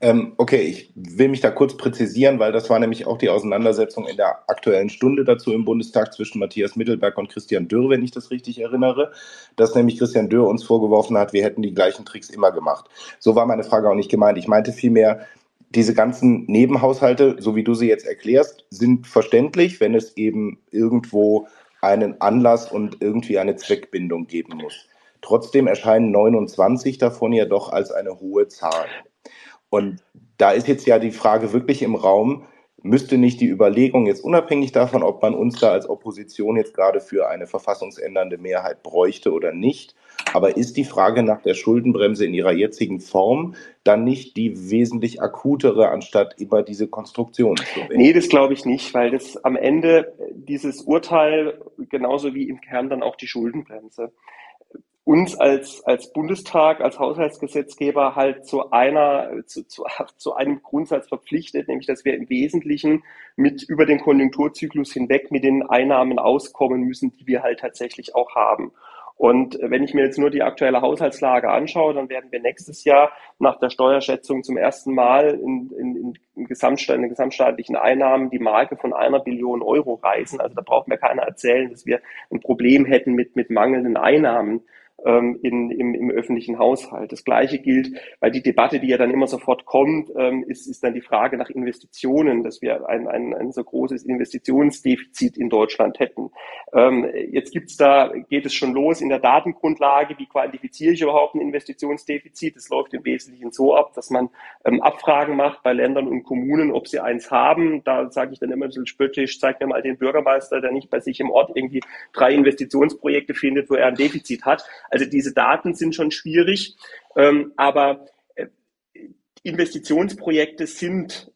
Ähm, okay, ich will mich da kurz präzisieren, weil das war nämlich auch die Auseinandersetzung in der aktuellen Stunde dazu im Bundestag zwischen Matthias Mittelberg und Christian Dürr, wenn ich das richtig erinnere, dass nämlich Christian Dürr uns vorgeworfen hat, wir hätten die gleichen Tricks immer gemacht. So war meine Frage auch nicht gemeint. Ich meinte vielmehr, diese ganzen Nebenhaushalte, so wie du sie jetzt erklärst, sind verständlich, wenn es eben irgendwo einen Anlass und irgendwie eine Zweckbindung geben muss. Trotzdem erscheinen 29 davon ja doch als eine hohe Zahl. Und da ist jetzt ja die Frage wirklich im Raum, müsste nicht die Überlegung jetzt unabhängig davon, ob man uns da als Opposition jetzt gerade für eine verfassungsändernde Mehrheit bräuchte oder nicht, aber ist die Frage nach der Schuldenbremse in ihrer jetzigen Form dann nicht die wesentlich akutere, anstatt immer diese Konstruktion zu wählen? Nee, das glaube ich nicht, weil das am Ende dieses Urteil genauso wie im Kern dann auch die Schuldenbremse uns als, als Bundestag, als Haushaltsgesetzgeber halt zu einer, zu, zu, zu einem Grundsatz verpflichtet, nämlich dass wir im Wesentlichen mit über den Konjunkturzyklus hinweg mit den Einnahmen auskommen müssen, die wir halt tatsächlich auch haben. Und wenn ich mir jetzt nur die aktuelle Haushaltslage anschaue, dann werden wir nächstes Jahr nach der Steuerschätzung zum ersten Mal in, in, in, Gesamtstaat, in gesamtstaatlichen Einnahmen die Marke von einer Billion Euro reißen. Also da braucht mir keiner erzählen, dass wir ein Problem hätten mit, mit mangelnden Einnahmen ähm, in, im, im öffentlichen Haushalt. Das Gleiche gilt, weil die Debatte, die ja dann immer sofort kommt, ähm, ist, ist dann die Frage nach Investitionen, dass wir ein, ein, ein so großes Investitionsdefizit in Deutschland hätten. Ähm, jetzt gibt's da, geht es schon los in der Datengrundlage, wie quantifiziere ich überhaupt ein Investitionsdefizit? Es läuft im Wesentlichen so ab, dass man ähm, Abfragen macht bei Ländern und Kommunen, ob sie eins haben. Da sage ich dann immer ein bisschen spöttisch, zeig mir mal den Bürgermeister, der nicht bei sich im Ort irgendwie drei Investitionsprojekte findet, wo er ein Defizit hat. Also diese Daten sind schon schwierig, ähm, aber äh, Investitionsprojekte sind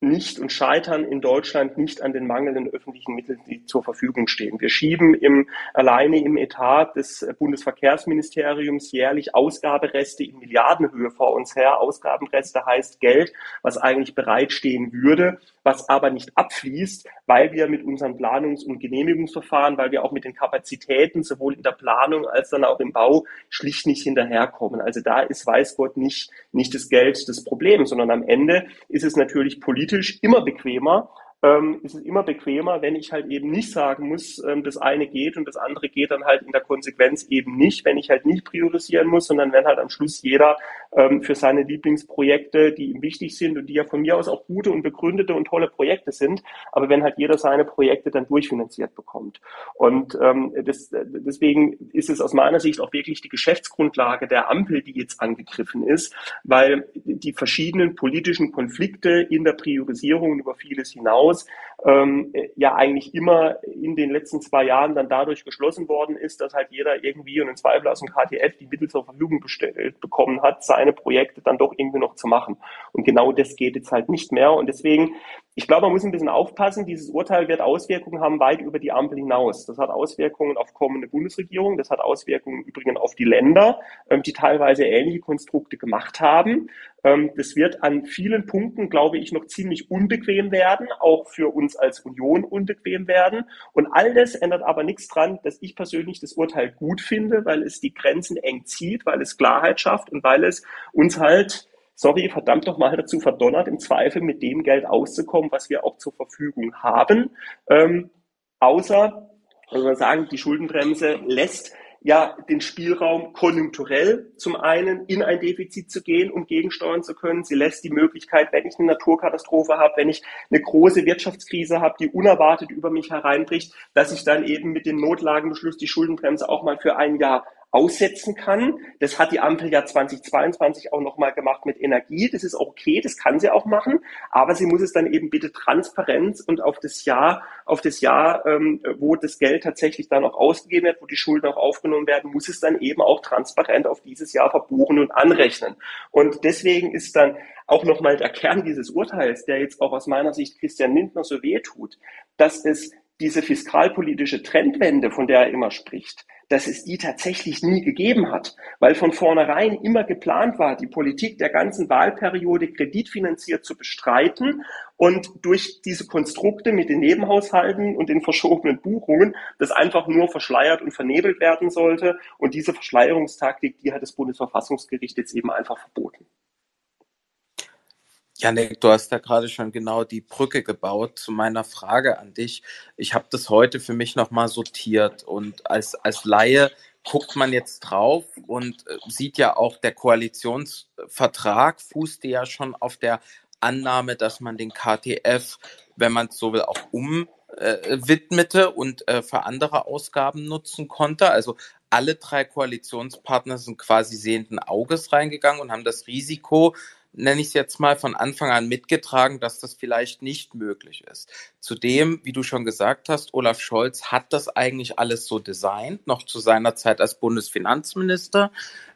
nicht und scheitern in Deutschland nicht an den mangelnden öffentlichen Mitteln, die zur Verfügung stehen. Wir schieben im, alleine im Etat des Bundesverkehrsministeriums jährlich Ausgabereste in Milliardenhöhe vor uns her. Ausgabenreste heißt Geld, was eigentlich bereitstehen würde, was aber nicht abfließt, weil wir mit unseren Planungs- und Genehmigungsverfahren, weil wir auch mit den Kapazitäten sowohl in der Planung als dann auch im Bau schlicht nicht hinterherkommen. Also da ist, weiß Gott, nicht, nicht das Geld das Problem, sondern am Ende ist es natürlich politisch immer bequemer, ähm, ist es immer bequemer, wenn ich halt eben nicht sagen muss, ähm, das eine geht und das andere geht dann halt in der Konsequenz eben nicht, wenn ich halt nicht priorisieren muss, sondern wenn halt am Schluss jeder ähm, für seine Lieblingsprojekte, die ihm wichtig sind und die ja von mir aus auch gute und begründete und tolle Projekte sind, aber wenn halt jeder seine Projekte dann durchfinanziert bekommt. Und ähm, das, deswegen ist es aus meiner Sicht auch wirklich die Geschäftsgrundlage der Ampel, die jetzt angegriffen ist, weil die verschiedenen politischen Konflikte in der Priorisierung über vieles hinaus ähm, ja eigentlich immer in den letzten zwei Jahren dann dadurch geschlossen worden ist, dass halt jeder irgendwie und im Zweifel aus dem KTF die Mittel zur Verfügung bestellt bekommen hat, seine Projekte dann doch irgendwie noch zu machen. Und genau das geht jetzt halt nicht mehr. Und deswegen, ich glaube, man muss ein bisschen aufpassen. Dieses Urteil wird Auswirkungen haben weit über die Ampel hinaus. Das hat Auswirkungen auf kommende Bundesregierung. Das hat Auswirkungen übrigens auf die Länder, ähm, die teilweise ähnliche Konstrukte gemacht haben. Ähm, das wird an vielen Punkten, glaube ich, noch ziemlich unbequem werden, auch für uns als Union unbequem werden. Und all das ändert aber nichts dran, dass ich persönlich das Urteil gut finde, weil es die Grenzen eng zieht, weil es Klarheit schafft und weil es uns halt sorry, verdammt doch mal dazu verdonnert, im Zweifel mit dem Geld auszukommen, was wir auch zur Verfügung haben. Ähm, außer, also man sagen, die Schuldenbremse lässt ja den Spielraum konjunkturell zum einen in ein Defizit zu gehen, um gegensteuern zu können. Sie lässt die Möglichkeit, wenn ich eine Naturkatastrophe habe, wenn ich eine große Wirtschaftskrise habe, die unerwartet über mich hereinbricht, dass ich dann eben mit dem Notlagenbeschluss die Schuldenbremse auch mal für ein Jahr aussetzen kann. Das hat die Ampel ja 2022 auch nochmal gemacht mit Energie. Das ist okay, das kann sie auch machen, aber sie muss es dann eben bitte transparent und auf das Jahr, auf das Jahr, ähm, wo das Geld tatsächlich dann auch ausgegeben wird, wo die Schulden auch aufgenommen werden, muss es dann eben auch transparent auf dieses Jahr verbuchen und anrechnen. Und deswegen ist dann auch nochmal der Kern dieses Urteils, der jetzt auch aus meiner Sicht Christian Lindner so weh tut, dass es diese fiskalpolitische Trendwende, von der er immer spricht, dass es die tatsächlich nie gegeben hat, weil von vornherein immer geplant war, die Politik der ganzen Wahlperiode kreditfinanziert zu bestreiten und durch diese Konstrukte mit den Nebenhaushalten und den verschobenen Buchungen das einfach nur verschleiert und vernebelt werden sollte. Und diese Verschleierungstaktik, die hat das Bundesverfassungsgericht jetzt eben einfach verboten. Janik, du hast da gerade schon genau die Brücke gebaut zu meiner Frage an dich. Ich habe das heute für mich nochmal sortiert und als, als Laie guckt man jetzt drauf und äh, sieht ja auch, der Koalitionsvertrag fußte ja schon auf der Annahme, dass man den KTF, wenn man es so will, auch umwidmete äh, und äh, für andere Ausgaben nutzen konnte. Also alle drei Koalitionspartner sind quasi sehenden Auges reingegangen und haben das Risiko nenne ich es jetzt mal, von Anfang an mitgetragen, dass das vielleicht nicht möglich ist. Zudem, wie du schon gesagt hast, Olaf Scholz hat das eigentlich alles so designt, noch zu seiner Zeit als Bundesfinanzminister.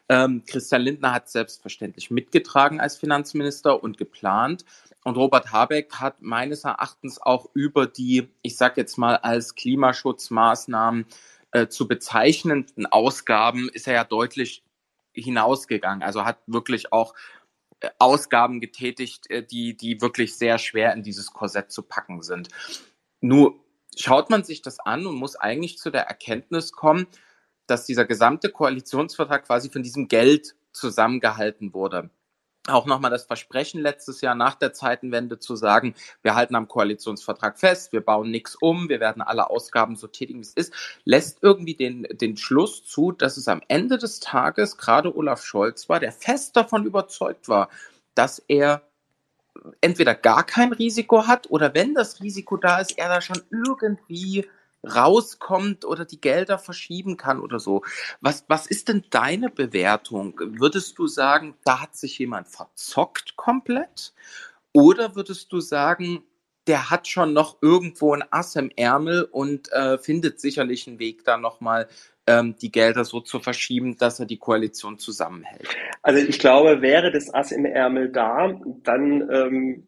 Ähm, Christian Lindner hat selbstverständlich mitgetragen als Finanzminister und geplant. Und Robert Habeck hat meines Erachtens auch über die, ich sage jetzt mal als Klimaschutzmaßnahmen äh, zu bezeichnenden Ausgaben, ist er ja deutlich hinausgegangen. Also hat wirklich auch Ausgaben getätigt, äh, die, die wirklich sehr schwer in dieses Korsett zu packen sind. Nur schaut man sich das an und muss eigentlich zu der Erkenntnis kommen, dass dieser gesamte Koalitionsvertrag quasi von diesem Geld zusammengehalten wurde auch nochmal das Versprechen letztes Jahr nach der Zeitenwende zu sagen, wir halten am Koalitionsvertrag fest, wir bauen nichts um, wir werden alle Ausgaben so tätigen, wie es ist, lässt irgendwie den, den Schluss zu, dass es am Ende des Tages gerade Olaf Scholz war, der fest davon überzeugt war, dass er entweder gar kein Risiko hat oder wenn das Risiko da ist, er da schon irgendwie rauskommt oder die Gelder verschieben kann oder so. Was, was ist denn deine Bewertung? Würdest du sagen, da hat sich jemand verzockt komplett? Oder würdest du sagen, der hat schon noch irgendwo ein Ass im Ärmel und äh, findet sicherlich einen Weg, da nochmal ähm, die Gelder so zu verschieben, dass er die Koalition zusammenhält? Also ich glaube, wäre das Ass im Ärmel da, dann ähm,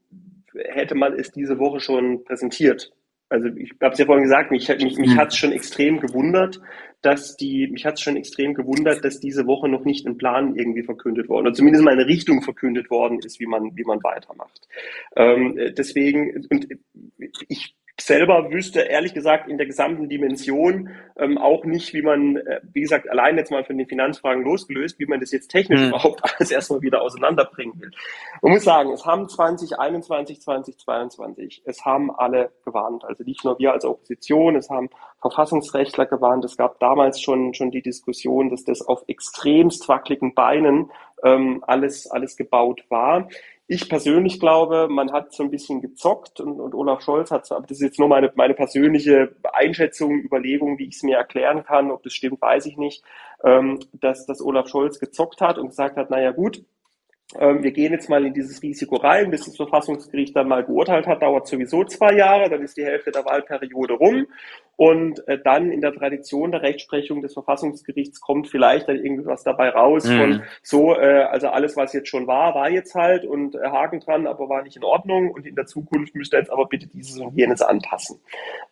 hätte man es diese Woche schon präsentiert also ich habe es ja vorhin gesagt, mich, mich, mich mhm. hat es schon extrem gewundert, dass die, mich hat es schon extrem gewundert, dass diese Woche noch nicht ein Plan irgendwie verkündet worden oder zumindest mal eine Richtung verkündet worden ist, wie man, wie man weitermacht. Ähm, deswegen, und ich selber wüsste ehrlich gesagt in der gesamten Dimension ähm, auch nicht, wie man, äh, wie gesagt, allein jetzt mal von den Finanzfragen losgelöst, wie man das jetzt technisch mhm. überhaupt alles erstmal wieder auseinanderbringen will. Man muss sagen, es haben 2021, 2022, es haben alle gewarnt. Also nicht nur wir als Opposition, es haben Verfassungsrechtler gewarnt. Es gab damals schon, schon die Diskussion, dass das auf extremst wackeligen Beinen ähm, alles, alles gebaut war. Ich persönlich glaube, man hat so ein bisschen gezockt und, und Olaf Scholz hat, aber das ist jetzt nur meine, meine persönliche Einschätzung, Überlegung, wie ich es mir erklären kann. Ob das stimmt, weiß ich nicht, ähm, dass, dass Olaf Scholz gezockt hat und gesagt hat, naja gut, ähm, wir gehen jetzt mal in dieses Risiko rein, bis das Verfassungsgericht dann mal geurteilt hat, dauert sowieso zwei Jahre, dann ist die Hälfte der Wahlperiode rum und äh, dann in der Tradition der Rechtsprechung des Verfassungsgerichts kommt vielleicht dann irgendwas dabei raus mhm. von so, äh, also alles, was jetzt schon war, war jetzt halt und äh, Haken dran, aber war nicht in Ordnung und in der Zukunft müsste jetzt aber bitte dieses und jenes anpassen.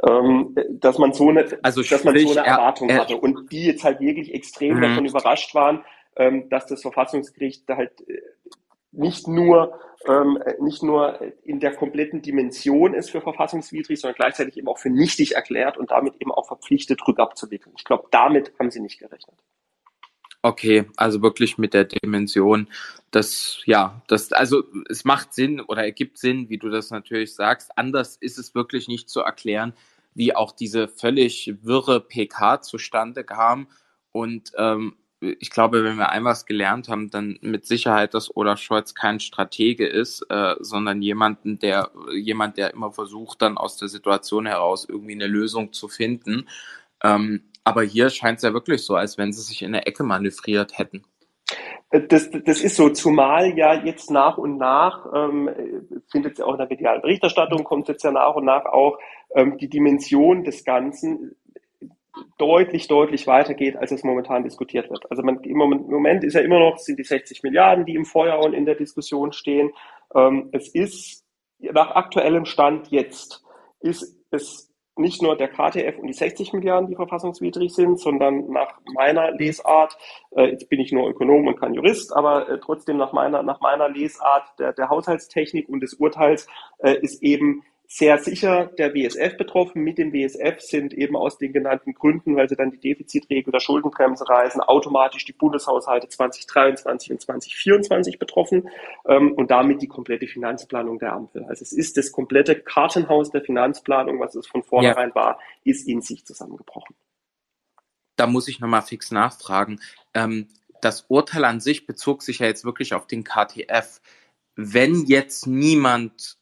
Ähm, dass man so eine, also dass man so eine Erwartung er, er, hatte und die jetzt halt wirklich extrem mhm. davon überrascht waren, dass das Verfassungsgericht halt äh, nicht nur ähm, nicht nur in der kompletten Dimension ist für verfassungswidrig, sondern gleichzeitig eben auch für nichtig erklärt und damit eben auch verpflichtet, rückabzuwickeln. Ich glaube, damit haben sie nicht gerechnet. Okay, also wirklich mit der Dimension, das, ja, das, also es macht Sinn oder ergibt Sinn, wie du das natürlich sagst. Anders ist es wirklich nicht zu erklären, wie auch diese völlig wirre PK zustande kam. Und ähm, ich glaube, wenn wir ein was gelernt haben, dann mit Sicherheit, dass Olaf Scholz kein Stratege ist, äh, sondern jemanden, der, jemand, der immer versucht, dann aus der Situation heraus irgendwie eine Lösung zu finden. Ähm, aber hier scheint es ja wirklich so, als wenn sie sich in der Ecke manövriert hätten. Das, das ist so, zumal ja jetzt nach und nach, ähm, findet ja auch in der medialen Berichterstattung, kommt jetzt ja nach und nach auch ähm, die Dimension des Ganzen deutlich, deutlich weitergeht, als es momentan diskutiert wird. Also man, im, Moment, ist ja immer noch, sind die 60 Milliarden, die im Feuer und in der Diskussion stehen. Ähm, es ist nach aktuellem Stand jetzt, ist es nicht nur der KTF und die 60 Milliarden, die verfassungswidrig sind, sondern nach meiner Lesart, äh, jetzt bin ich nur Ökonom und kein Jurist, aber äh, trotzdem nach meiner, nach meiner Lesart der, der Haushaltstechnik und des Urteils äh, ist eben sehr sicher der WSF betroffen. Mit dem WSF sind eben aus den genannten Gründen, weil sie dann die Defizitregel der Schuldenbremse reisen, automatisch die Bundeshaushalte 2023 und 2024 betroffen ähm, und damit die komplette Finanzplanung der Ampel. Also es ist das komplette Kartenhaus der Finanzplanung, was es von vornherein ja. war, ist in sich zusammengebrochen. Da muss ich nochmal fix nachfragen. Ähm, das Urteil an sich bezog sich ja jetzt wirklich auf den KTF. Wenn jetzt niemand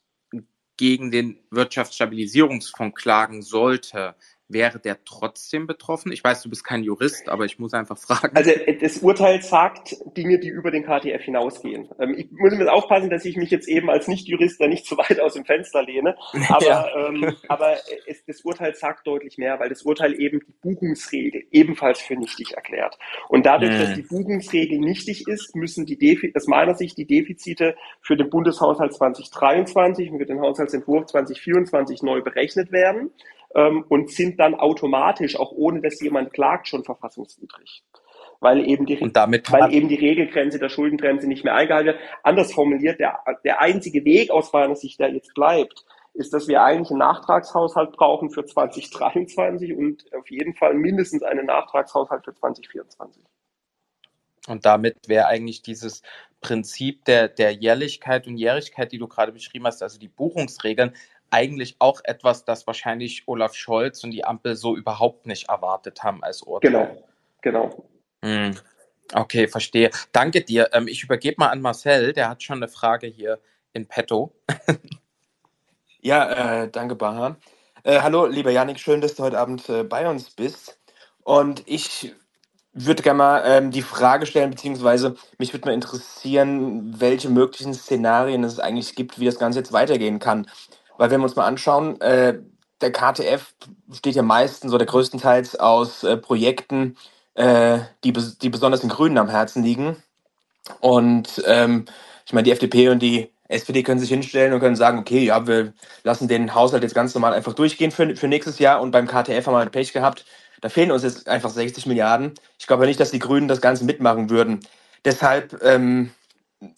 gegen den Wirtschaftsstabilisierungsfonds klagen sollte, wäre der trotzdem betroffen? Ich weiß, du bist kein Jurist, aber ich muss einfach fragen. Also das Urteil sagt Dinge, die über den KTF hinausgehen. Ähm, ich muss mir aufpassen, dass ich mich jetzt eben als Nicht-Jurist da nicht zu weit aus dem Fenster lehne. Aber, ja. ähm, aber es, das Urteil sagt deutlich mehr, weil das Urteil eben die Buchungsregel ebenfalls für nichtig erklärt. Und dadurch, mhm. dass die Buchungsregel nichtig ist, müssen die Defi aus meiner Sicht die Defizite für den Bundeshaushalt 2023 und für den Haushaltsentwurf 2024 neu berechnet werden ähm, und sind dann automatisch, auch ohne dass jemand klagt, schon verfassungswidrig. Weil eben, die, weil eben die Regelgrenze der Schuldenbremse nicht mehr eingehalten wird. Anders formuliert, der, der einzige Weg aus meiner Sicht, der jetzt bleibt, ist, dass wir eigentlich einen Nachtragshaushalt brauchen für 2023 und auf jeden Fall mindestens einen Nachtragshaushalt für 2024. Und damit wäre eigentlich dieses Prinzip der, der Jährlichkeit und Jährigkeit, die du gerade beschrieben hast, also die Buchungsregeln, eigentlich auch etwas, das wahrscheinlich Olaf Scholz und die Ampel so überhaupt nicht erwartet haben als Urteil. Genau, genau. Hm. Okay, verstehe. Danke dir. Ähm, ich übergebe mal an Marcel, der hat schon eine Frage hier in petto. ja, äh, danke, Baha. Äh, hallo, lieber Janik, schön, dass du heute Abend äh, bei uns bist. Und ich würde gerne mal ähm, die Frage stellen, beziehungsweise mich würde mal interessieren, welche möglichen Szenarien es eigentlich gibt, wie das Ganze jetzt weitergehen kann. Weil wenn wir uns mal anschauen, äh, der KTF besteht ja meistens oder größtenteils aus äh, Projekten, äh, die, die besonders den Grünen am Herzen liegen. Und ähm, ich meine, die FDP und die SPD können sich hinstellen und können sagen, okay, ja, wir lassen den Haushalt jetzt ganz normal einfach durchgehen für, für nächstes Jahr und beim KTF haben wir halt Pech gehabt. Da fehlen uns jetzt einfach 60 Milliarden. Ich glaube ja nicht, dass die Grünen das Ganze mitmachen würden. Deshalb ähm,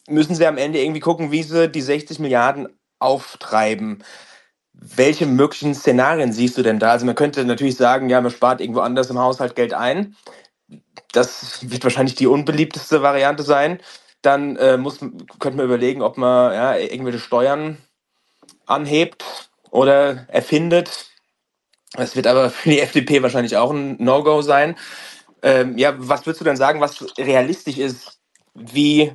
müssen sie am Ende irgendwie gucken, wie sie die 60 Milliarden auftreiben. welche möglichen Szenarien siehst du denn da? Also man könnte natürlich sagen, ja, man spart irgendwo anders im Haushalt Geld ein. Das wird wahrscheinlich die unbeliebteste Variante sein. Dann äh, muss, könnte man überlegen, ob man ja, irgendwelche Steuern anhebt oder erfindet. Das wird aber für die FDP wahrscheinlich auch ein No-Go sein. Ähm, ja, was würdest du denn sagen, was realistisch ist, wie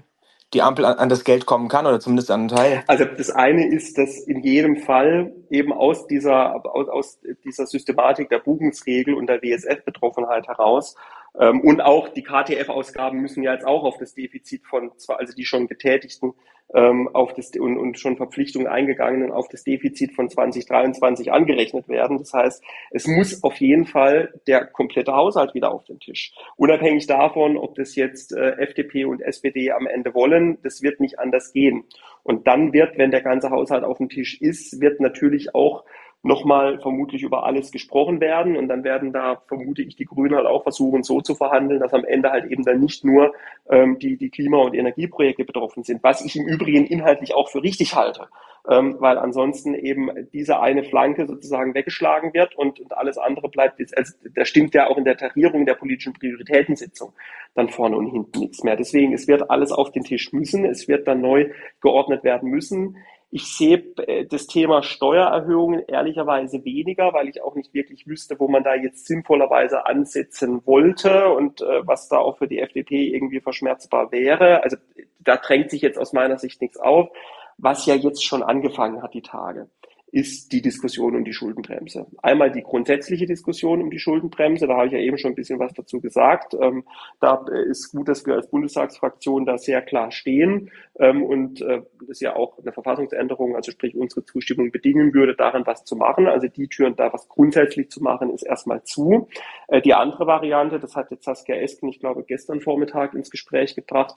die Ampel an, das Geld kommen kann oder zumindest an einen Teil? Also das eine ist, dass in jedem Fall eben aus dieser, aus, aus dieser Systematik der Buchungsregel und der WSF-Betroffenheit heraus ähm, und auch die KTF-Ausgaben müssen ja jetzt auch auf das Defizit von, also die schon getätigten ähm, auf das, und, und schon Verpflichtungen eingegangenen auf das Defizit von 2023 angerechnet werden. Das heißt, es muss auf jeden Fall der komplette Haushalt wieder auf den Tisch. Unabhängig davon, ob das jetzt äh, FDP und SPD am Ende wollen, das wird nicht anders gehen. Und dann wird, wenn der ganze Haushalt auf dem Tisch ist, wird natürlich auch nochmal vermutlich über alles gesprochen werden. Und dann werden da, vermute ich, die Grünen halt auch versuchen, so zu verhandeln, dass am Ende halt eben dann nicht nur ähm, die, die Klima- und Energieprojekte betroffen sind, was ich im Übrigen inhaltlich auch für richtig halte, ähm, weil ansonsten eben diese eine Flanke sozusagen weggeschlagen wird und, und alles andere bleibt jetzt, also da stimmt ja auch in der Tarierung der politischen Prioritätensitzung dann vorne und hinten nichts mehr. Deswegen, es wird alles auf den Tisch müssen, es wird dann neu geordnet werden müssen. Ich sehe äh, das Thema Steuererhöhungen ehrlicherweise weniger, weil ich auch nicht wirklich wüsste, wo man da jetzt sinnvollerweise ansetzen wollte und äh, was da auch für die FDP irgendwie verschmerzbar wäre. Also da drängt sich jetzt aus meiner Sicht nichts auf, was ja jetzt schon angefangen hat, die Tage ist die Diskussion um die Schuldenbremse. Einmal die grundsätzliche Diskussion um die Schuldenbremse, da habe ich ja eben schon ein bisschen was dazu gesagt. Ähm, da ist gut, dass wir als Bundestagsfraktion da sehr klar stehen ähm, und äh, das ja auch eine Verfassungsänderung, also sprich unsere Zustimmung bedingen würde, daran was zu machen. Also die Türen da was grundsätzlich zu machen, ist erstmal zu. Äh, die andere Variante, das hat jetzt Saskia Esken, ich glaube, gestern Vormittag ins Gespräch gebracht,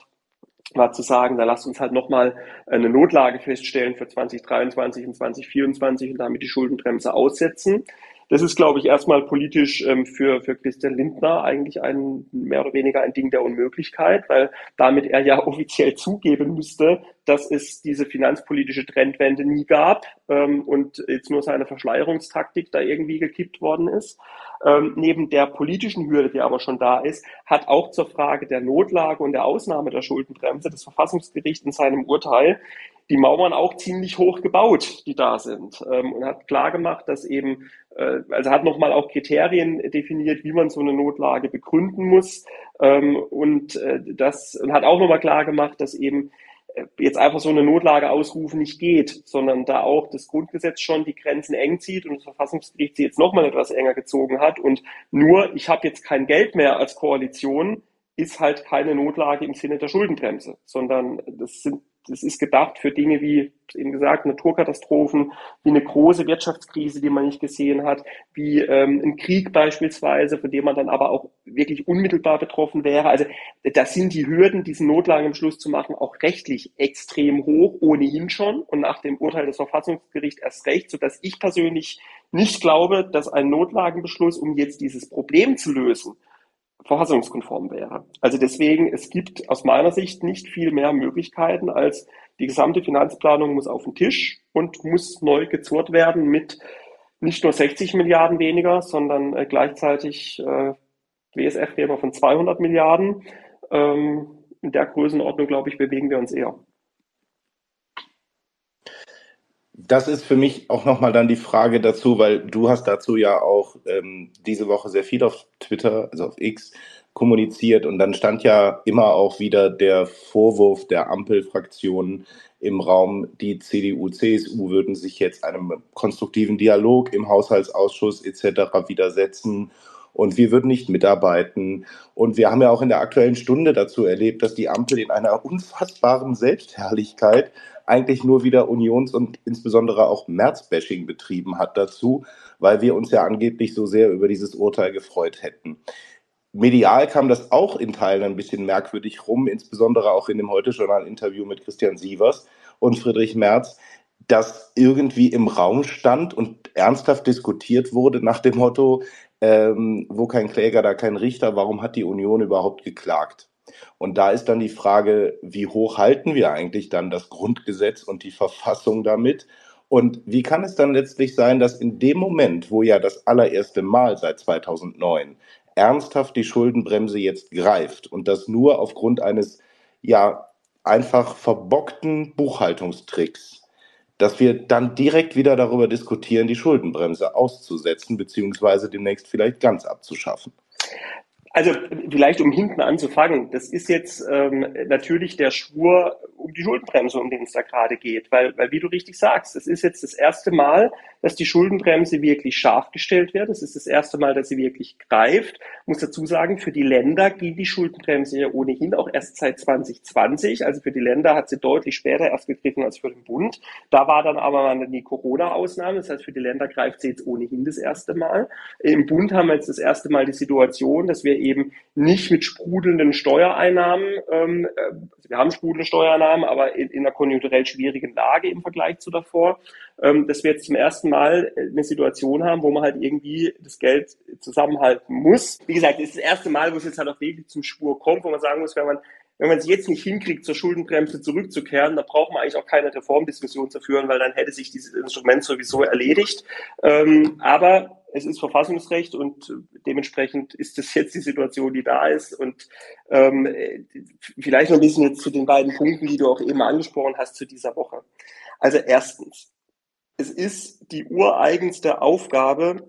war zu sagen, da lasst uns halt nochmal eine Notlage feststellen für 2023 und 2024 und damit die Schuldenbremse aussetzen. Das ist, glaube ich, erstmal politisch ähm, für, für Christian Lindner eigentlich ein mehr oder weniger ein Ding der Unmöglichkeit, weil damit er ja offiziell zugeben müsste, dass es diese finanzpolitische Trendwende nie gab ähm, und jetzt nur seine Verschleierungstaktik da irgendwie gekippt worden ist. Ähm, neben der politischen Hürde, die aber schon da ist, hat auch zur Frage der Notlage und der Ausnahme der Schuldenbremse das Verfassungsgericht in seinem Urteil die Mauern auch ziemlich hoch gebaut, die da sind. Ähm, und hat klar gemacht, dass eben, äh, also hat nochmal auch Kriterien definiert, wie man so eine Notlage begründen muss. Ähm, und äh, das und hat auch nochmal klar gemacht, dass eben äh, jetzt einfach so eine Notlage ausrufen nicht geht, sondern da auch das Grundgesetz schon die Grenzen eng zieht und das Verfassungsgericht sie jetzt nochmal etwas enger gezogen hat. Und nur, ich habe jetzt kein Geld mehr als Koalition, ist halt keine Notlage im Sinne der Schuldenbremse, sondern das sind das ist gedacht für Dinge wie, eben gesagt, Naturkatastrophen, wie eine große Wirtschaftskrise, die man nicht gesehen hat, wie ähm, ein Krieg beispielsweise, von dem man dann aber auch wirklich unmittelbar betroffen wäre. Also da sind die Hürden, diesen Notlagen im Schluss zu machen, auch rechtlich extrem hoch, ohnehin schon und nach dem Urteil des Verfassungsgerichts erst recht, sodass ich persönlich nicht glaube, dass ein Notlagenbeschluss, um jetzt dieses Problem zu lösen, verfassungskonform wäre. Also deswegen, es gibt aus meiner Sicht nicht viel mehr Möglichkeiten als die gesamte Finanzplanung muss auf den Tisch und muss neu gezurrt werden mit nicht nur 60 Milliarden weniger, sondern äh, gleichzeitig äh, WSF reden von 200 Milliarden. Ähm, in der Größenordnung, glaube ich, bewegen wir uns eher. Das ist für mich auch nochmal dann die Frage dazu, weil du hast dazu ja auch ähm, diese Woche sehr viel auf Twitter, also auf X, kommuniziert und dann stand ja immer auch wieder der Vorwurf der Ampelfraktionen im Raum, die CDU, CSU würden sich jetzt einem konstruktiven Dialog im Haushaltsausschuss etc. widersetzen und wir würden nicht mitarbeiten. Und wir haben ja auch in der aktuellen Stunde dazu erlebt, dass die Ampel in einer unfassbaren Selbstherrlichkeit eigentlich nur wieder Unions- und insbesondere auch März-Bashing betrieben hat dazu, weil wir uns ja angeblich so sehr über dieses Urteil gefreut hätten. Medial kam das auch in Teilen ein bisschen merkwürdig rum, insbesondere auch in dem Heute-Journal-Interview mit Christian Sievers und Friedrich Merz, dass irgendwie im Raum stand und ernsthaft diskutiert wurde nach dem Motto, ähm, wo kein Kläger, da kein Richter, warum hat die Union überhaupt geklagt? Und da ist dann die Frage, wie hoch halten wir eigentlich dann das Grundgesetz und die Verfassung damit? Und wie kann es dann letztlich sein, dass in dem Moment, wo ja das allererste Mal seit 2009 ernsthaft die Schuldenbremse jetzt greift und das nur aufgrund eines ja einfach verbockten Buchhaltungstricks, dass wir dann direkt wieder darüber diskutieren, die Schuldenbremse auszusetzen, beziehungsweise demnächst vielleicht ganz abzuschaffen. Also vielleicht um hinten anzufangen, das ist jetzt ähm, natürlich der Schwur um die Schuldenbremse, um den es da gerade geht, weil, weil wie du richtig sagst, es ist jetzt das erste Mal, dass die Schuldenbremse wirklich scharf gestellt wird. Es ist das erste Mal, dass sie wirklich greift. Ich muss dazu sagen, für die Länder gilt die Schuldenbremse ja ohnehin auch erst seit 2020. Also für die Länder hat sie deutlich später erst gegriffen als für den Bund. Da war dann aber die Corona-Ausnahme. Das heißt, für die Länder greift sie jetzt ohnehin das erste Mal. Im Bund haben wir jetzt das erste Mal die Situation, dass wir eben nicht mit sprudelnden Steuereinnahmen, ähm, äh, wir haben sprudelnde Steuereinnahmen, aber in, in, einer konjunkturell schwierigen Lage im Vergleich zu davor, ähm, dass wir jetzt zum ersten Mal eine Situation haben, wo man halt irgendwie das Geld zusammenhalten muss. Wie gesagt, das ist das erste Mal, wo es jetzt halt auch wirklich zum Spur kommt, wo man sagen muss, wenn man wenn man es jetzt nicht hinkriegt, zur Schuldenbremse zurückzukehren, da braucht man eigentlich auch keine Reformdiskussion zu führen, weil dann hätte sich dieses Instrument sowieso erledigt. Ähm, aber es ist Verfassungsrecht und dementsprechend ist das jetzt die Situation, die da ist. Und ähm, vielleicht noch ein bisschen jetzt zu den beiden Punkten, die du auch eben angesprochen hast zu dieser Woche. Also erstens, es ist die ureigenste Aufgabe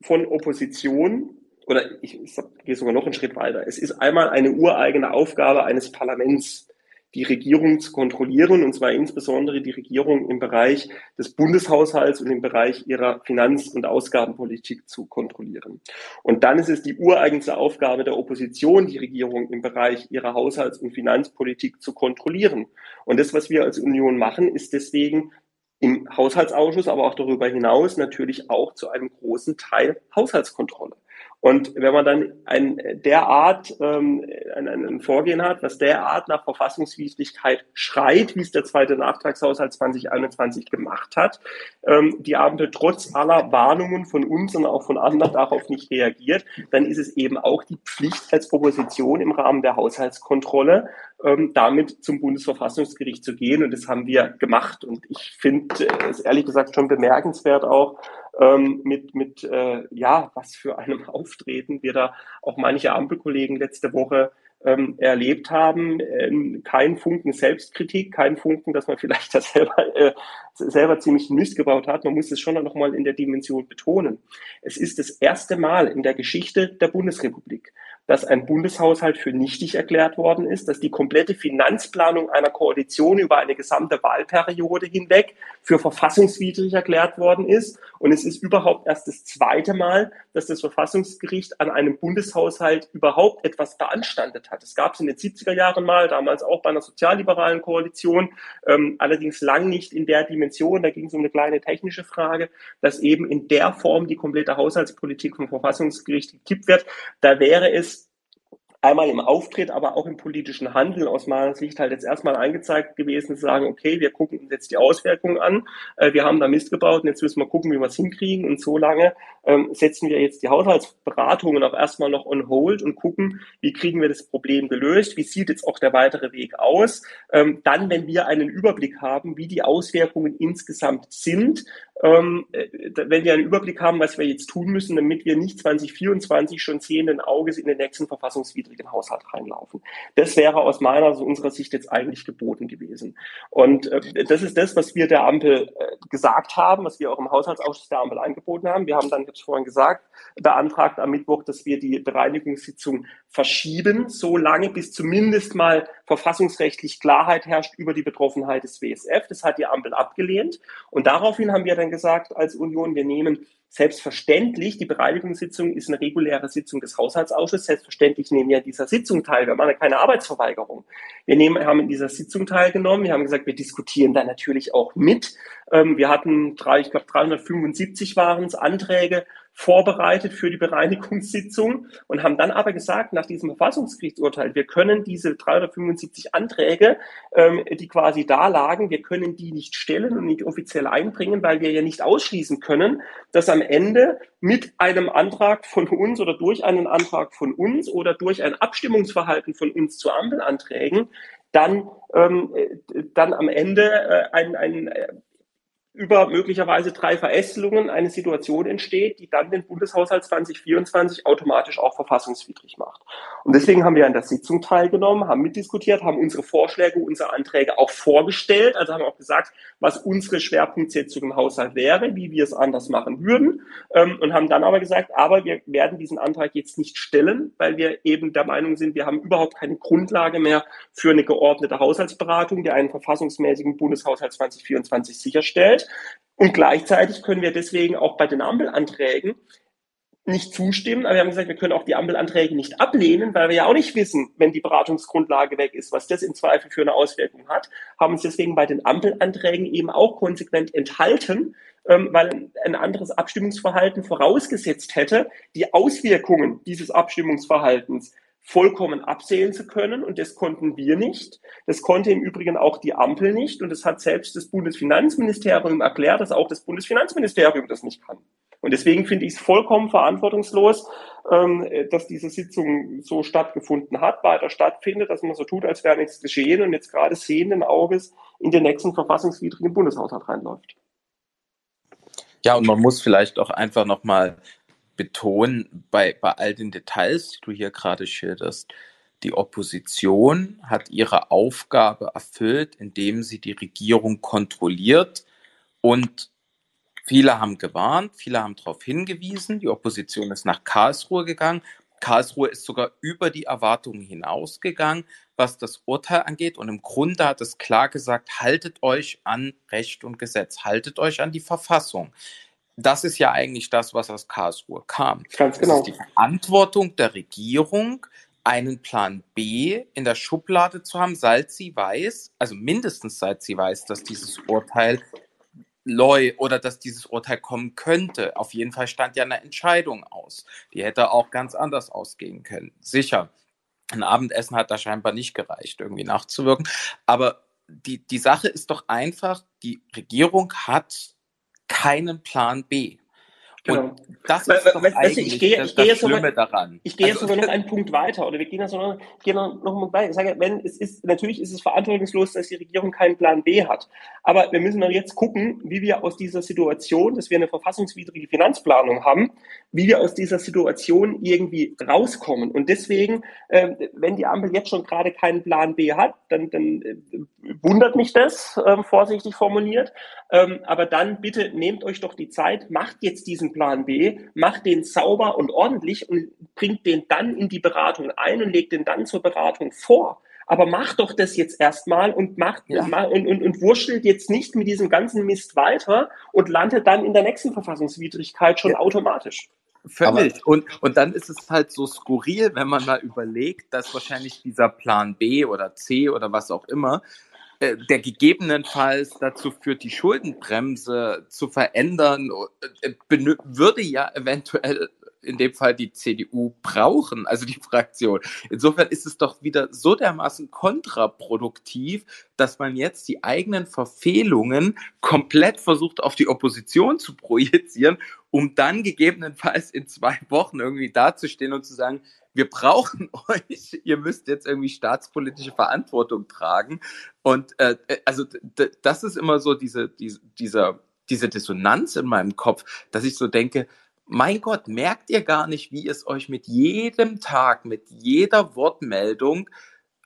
von Opposition, oder ich, ich gehe sogar noch einen Schritt weiter. Es ist einmal eine ureigene Aufgabe eines Parlaments, die Regierung zu kontrollieren, und zwar insbesondere die Regierung im Bereich des Bundeshaushalts und im Bereich ihrer Finanz- und Ausgabenpolitik zu kontrollieren. Und dann ist es die ureigenste Aufgabe der Opposition, die Regierung im Bereich ihrer Haushalts- und Finanzpolitik zu kontrollieren. Und das, was wir als Union machen, ist deswegen im Haushaltsausschuss, aber auch darüber hinaus natürlich auch zu einem großen Teil Haushaltskontrolle. Und wenn man dann ein derart ähm, ein, ein Vorgehen hat, was derart nach Verfassungswidrigkeit schreit, wie es der zweite Nachtragshaushalt 2021 gemacht hat, ähm, die Ampel trotz aller Warnungen von uns und auch von anderen darauf nicht reagiert, dann ist es eben auch die Pflicht als Opposition im Rahmen der Haushaltskontrolle, ähm, damit zum Bundesverfassungsgericht zu gehen. Und das haben wir gemacht. Und ich finde es ehrlich gesagt schon bemerkenswert auch, ähm, mit, mit äh, ja, was für einem Auftreten wir da auch manche Ampelkollegen letzte Woche ähm, erlebt haben. Ähm, kein Funken Selbstkritik, kein Funken, dass man vielleicht das selber, äh, selber ziemlich Mist gebaut hat. Man muss es schon noch mal in der Dimension betonen. Es ist das erste Mal in der Geschichte der Bundesrepublik, dass ein Bundeshaushalt für nichtig erklärt worden ist, dass die komplette Finanzplanung einer Koalition über eine gesamte Wahlperiode hinweg für verfassungswidrig erklärt worden ist. Und es ist überhaupt erst das zweite Mal, dass das Verfassungsgericht an einem Bundeshaushalt überhaupt etwas beanstandet hat. Es gab es in den 70er Jahren mal, damals auch bei einer sozialliberalen Koalition, ähm, allerdings lang nicht in der Dimension. Da ging es um eine kleine technische Frage, dass eben in der Form die komplette Haushaltspolitik vom Verfassungsgericht gekippt wird. Da wäre es einmal im Auftritt, aber auch im politischen Handeln aus meiner Sicht halt jetzt erstmal eingezeigt gewesen, zu sagen, okay, wir gucken uns jetzt die Auswirkungen an, äh, wir haben da Mist gebaut und jetzt müssen wir gucken, wie wir es hinkriegen. Und so lange ähm, setzen wir jetzt die Haushaltsberatungen auch erstmal noch on hold und gucken, wie kriegen wir das Problem gelöst, wie sieht jetzt auch der weitere Weg aus. Ähm, dann, wenn wir einen Überblick haben, wie die Auswirkungen insgesamt sind, ähm, äh, wenn wir einen Überblick haben, was wir jetzt tun müssen, damit wir nicht 2024 schon sehenden Auges in den nächsten verfassungswidrigen Haushalt reinlaufen. Das wäre aus meiner, also unserer Sicht jetzt eigentlich geboten gewesen. Und äh, das ist das, was wir der Ampel äh, gesagt haben, was wir auch im Haushaltsausschuss der Ampel angeboten haben. Wir haben dann, ich habe es vorhin gesagt, beantragt am Mittwoch, dass wir die Bereinigungssitzung verschieben, so lange, bis zumindest mal verfassungsrechtlich Klarheit herrscht über die Betroffenheit des WSF. Das hat die Ampel abgelehnt. Und daraufhin haben wir dann gesagt als Union, wir nehmen selbstverständlich, die Bereinigungssitzung ist eine reguläre Sitzung des Haushaltsausschusses. Selbstverständlich nehmen wir an dieser Sitzung teil. Wir machen keine Arbeitsverweigerung. Wir nehmen, haben in dieser Sitzung teilgenommen. Wir haben gesagt, wir diskutieren da natürlich auch mit. Ähm, wir hatten drei, ich glaube 375 waren es Anträge vorbereitet für die Bereinigungssitzung und haben dann aber gesagt, nach diesem Verfassungsgerichtsurteil, wir können diese 375 Anträge, ähm, die quasi da lagen, wir können die nicht stellen und nicht offiziell einbringen, weil wir ja nicht ausschließen können, dass am Ende mit einem Antrag von uns oder durch einen Antrag von uns oder durch ein Abstimmungsverhalten von uns zu Ampelanträgen dann, ähm, äh, dann am Ende äh, ein, ein über möglicherweise drei Verästelungen eine Situation entsteht, die dann den Bundeshaushalt 2024 automatisch auch verfassungswidrig macht. Und deswegen haben wir an der Sitzung teilgenommen, haben mitdiskutiert, haben unsere Vorschläge, unsere Anträge auch vorgestellt, also haben auch gesagt, was unsere Schwerpunktsetzung im Haushalt wäre, wie wir es anders machen würden ähm, und haben dann aber gesagt, aber wir werden diesen Antrag jetzt nicht stellen, weil wir eben der Meinung sind, wir haben überhaupt keine Grundlage mehr für eine geordnete Haushaltsberatung, die einen verfassungsmäßigen Bundeshaushalt 2024 sicherstellt. Und gleichzeitig können wir deswegen auch bei den Ampelanträgen nicht zustimmen, aber wir haben gesagt, wir können auch die Ampelanträge nicht ablehnen, weil wir ja auch nicht wissen, wenn die Beratungsgrundlage weg ist, was das im Zweifel für eine Auswirkung hat, haben uns deswegen bei den Ampelanträgen eben auch konsequent enthalten, ähm, weil ein anderes Abstimmungsverhalten vorausgesetzt hätte, die Auswirkungen dieses Abstimmungsverhaltens vollkommen absehen zu können. Und das konnten wir nicht. Das konnte im Übrigen auch die Ampel nicht. Und das hat selbst das Bundesfinanzministerium erklärt, dass auch das Bundesfinanzministerium das nicht kann. Und deswegen finde ich es vollkommen verantwortungslos, ähm, dass diese Sitzung so stattgefunden hat, weiter stattfindet, dass man so tut, als wäre nichts geschehen und jetzt gerade sehenden Auges in den nächsten verfassungswidrigen Bundeshaushalt reinläuft. Ja, und man muss vielleicht auch einfach nochmal betonen, bei, bei all den Details, die du hier gerade schilderst, die Opposition hat ihre Aufgabe erfüllt, indem sie die Regierung kontrolliert und viele haben gewarnt, viele haben darauf hingewiesen, die Opposition ist nach Karlsruhe gegangen. Karlsruhe ist sogar über die Erwartungen hinausgegangen, was das Urteil angeht. Und im Grunde hat es klar gesagt, haltet euch an Recht und Gesetz, haltet euch an die Verfassung das ist ja eigentlich das, was aus Karlsruhe kam. Ganz genau. Es ist die Verantwortung der Regierung, einen Plan B in der Schublade zu haben, seit sie weiß, also mindestens seit sie weiß, dass dieses Urteil Leu oder dass dieses Urteil kommen könnte. Auf jeden Fall stand ja eine Entscheidung aus. Die hätte auch ganz anders ausgehen können. Sicher. Ein Abendessen hat da scheinbar nicht gereicht, irgendwie nachzuwirken. Aber die, die Sache ist doch einfach, die Regierung hat keinen Plan B. Genau. Das ist doch weißt, eigentlich ich gehe, das, ich gehe das Schlimme sogar, daran. Ich gehe also, jetzt sogar noch einen Punkt weiter oder wir gehen das noch, gehen noch, noch einen weiter. Ich sage, wenn es ist, natürlich ist es verantwortungslos, dass die Regierung keinen Plan B hat. Aber wir müssen doch jetzt gucken, wie wir aus dieser Situation, dass wir eine verfassungswidrige Finanzplanung haben, wie wir aus dieser Situation irgendwie rauskommen. Und deswegen, äh, wenn die Ampel jetzt schon gerade keinen Plan B hat, dann, dann äh, wundert mich das, äh, vorsichtig formuliert. Ähm, aber dann bitte nehmt euch doch die Zeit, macht jetzt diesen Plan B, macht den sauber und ordentlich und bringt den dann in die Beratung ein und legt den dann zur Beratung vor. Aber macht doch das jetzt erstmal und macht ja. und, und, und wurschtelt jetzt nicht mit diesem ganzen Mist weiter und landet dann in der nächsten Verfassungswidrigkeit schon ja. automatisch. Völlig. Und, und dann ist es halt so skurril, wenn man mal überlegt, dass wahrscheinlich dieser Plan B oder C oder was auch immer äh, der gegebenenfalls dazu führt, die Schuldenbremse zu verändern, äh, würde ja eventuell in dem Fall die CDU brauchen, also die Fraktion. Insofern ist es doch wieder so dermaßen kontraproduktiv, dass man jetzt die eigenen Verfehlungen komplett versucht auf die Opposition zu projizieren, um dann gegebenenfalls in zwei Wochen irgendwie dazustehen und zu sagen, wir brauchen euch, ihr müsst jetzt irgendwie staatspolitische Verantwortung tragen. Und äh, also das ist immer so diese, diese, dieser, diese Dissonanz in meinem Kopf, dass ich so denke, mein Gott, merkt ihr gar nicht, wie es euch mit jedem Tag, mit jeder Wortmeldung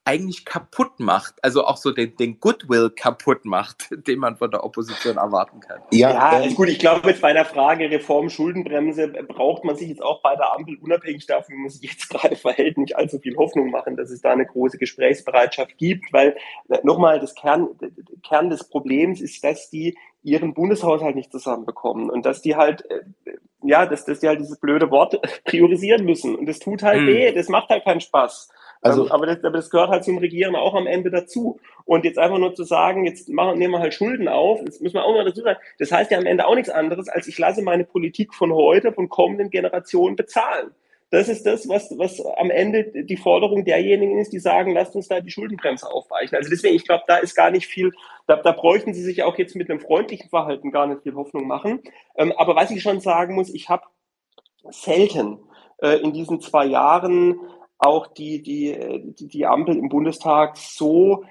eigentlich kaputt macht, also auch so den, den Goodwill kaputt macht, den man von der Opposition erwarten kann. Ja, ja ähm, gut, ich glaube, jetzt bei der Frage Reform Schuldenbremse braucht man sich jetzt auch bei der Ampel unabhängig davon, wie man sich jetzt gerade verhält, nicht allzu viel Hoffnung machen, dass es da eine große Gesprächsbereitschaft gibt, weil äh, nochmal das Kern, Kern des Problems ist, dass die ihren Bundeshaushalt nicht zusammenbekommen und dass die halt äh, ja, dass, dass die halt dieses blöde Wort priorisieren müssen und das tut halt hm. weh, das macht halt keinen Spaß. Also, aber, das, aber das gehört halt zum Regieren auch am Ende dazu. Und jetzt einfach nur zu sagen, jetzt machen, nehmen wir halt Schulden auf, das müssen wir auch mal dazu sagen, das heißt ja am Ende auch nichts anderes, als ich lasse meine Politik von heute, von kommenden Generationen bezahlen. Das ist das, was, was am Ende die Forderung derjenigen ist, die sagen, lasst uns da die Schuldenbremse aufweichen. Also deswegen, ich glaube, da ist gar nicht viel, da, da bräuchten Sie sich auch jetzt mit einem freundlichen Verhalten gar nicht viel Hoffnung machen. Ähm, aber was ich schon sagen muss, ich habe selten äh, in diesen zwei Jahren auch die, die, die, die Ampel im Bundestag so,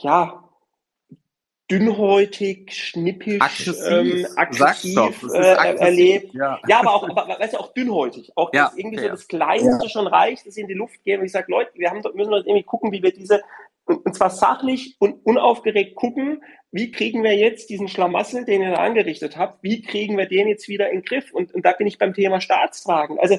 ja, dünnhäutig, schnippisch, aggressiv, ähm, aggressiv äh, aggressiv. erlebt. Ja. ja, aber auch, aber, weißt du, auch dünnhäutig. Auch ja, das irgendwie ja. so das Kleinste ja. schon reicht, dass sie in die Luft gehen. Und ich sage, Leute, wir haben, müssen doch irgendwie gucken, wie wir diese, und, und zwar sachlich und unaufgeregt gucken, wie kriegen wir jetzt diesen Schlamassel, den ihr da angerichtet habt, wie kriegen wir den jetzt wieder in den Griff? Und, und da bin ich beim Thema Staatsfragen. Also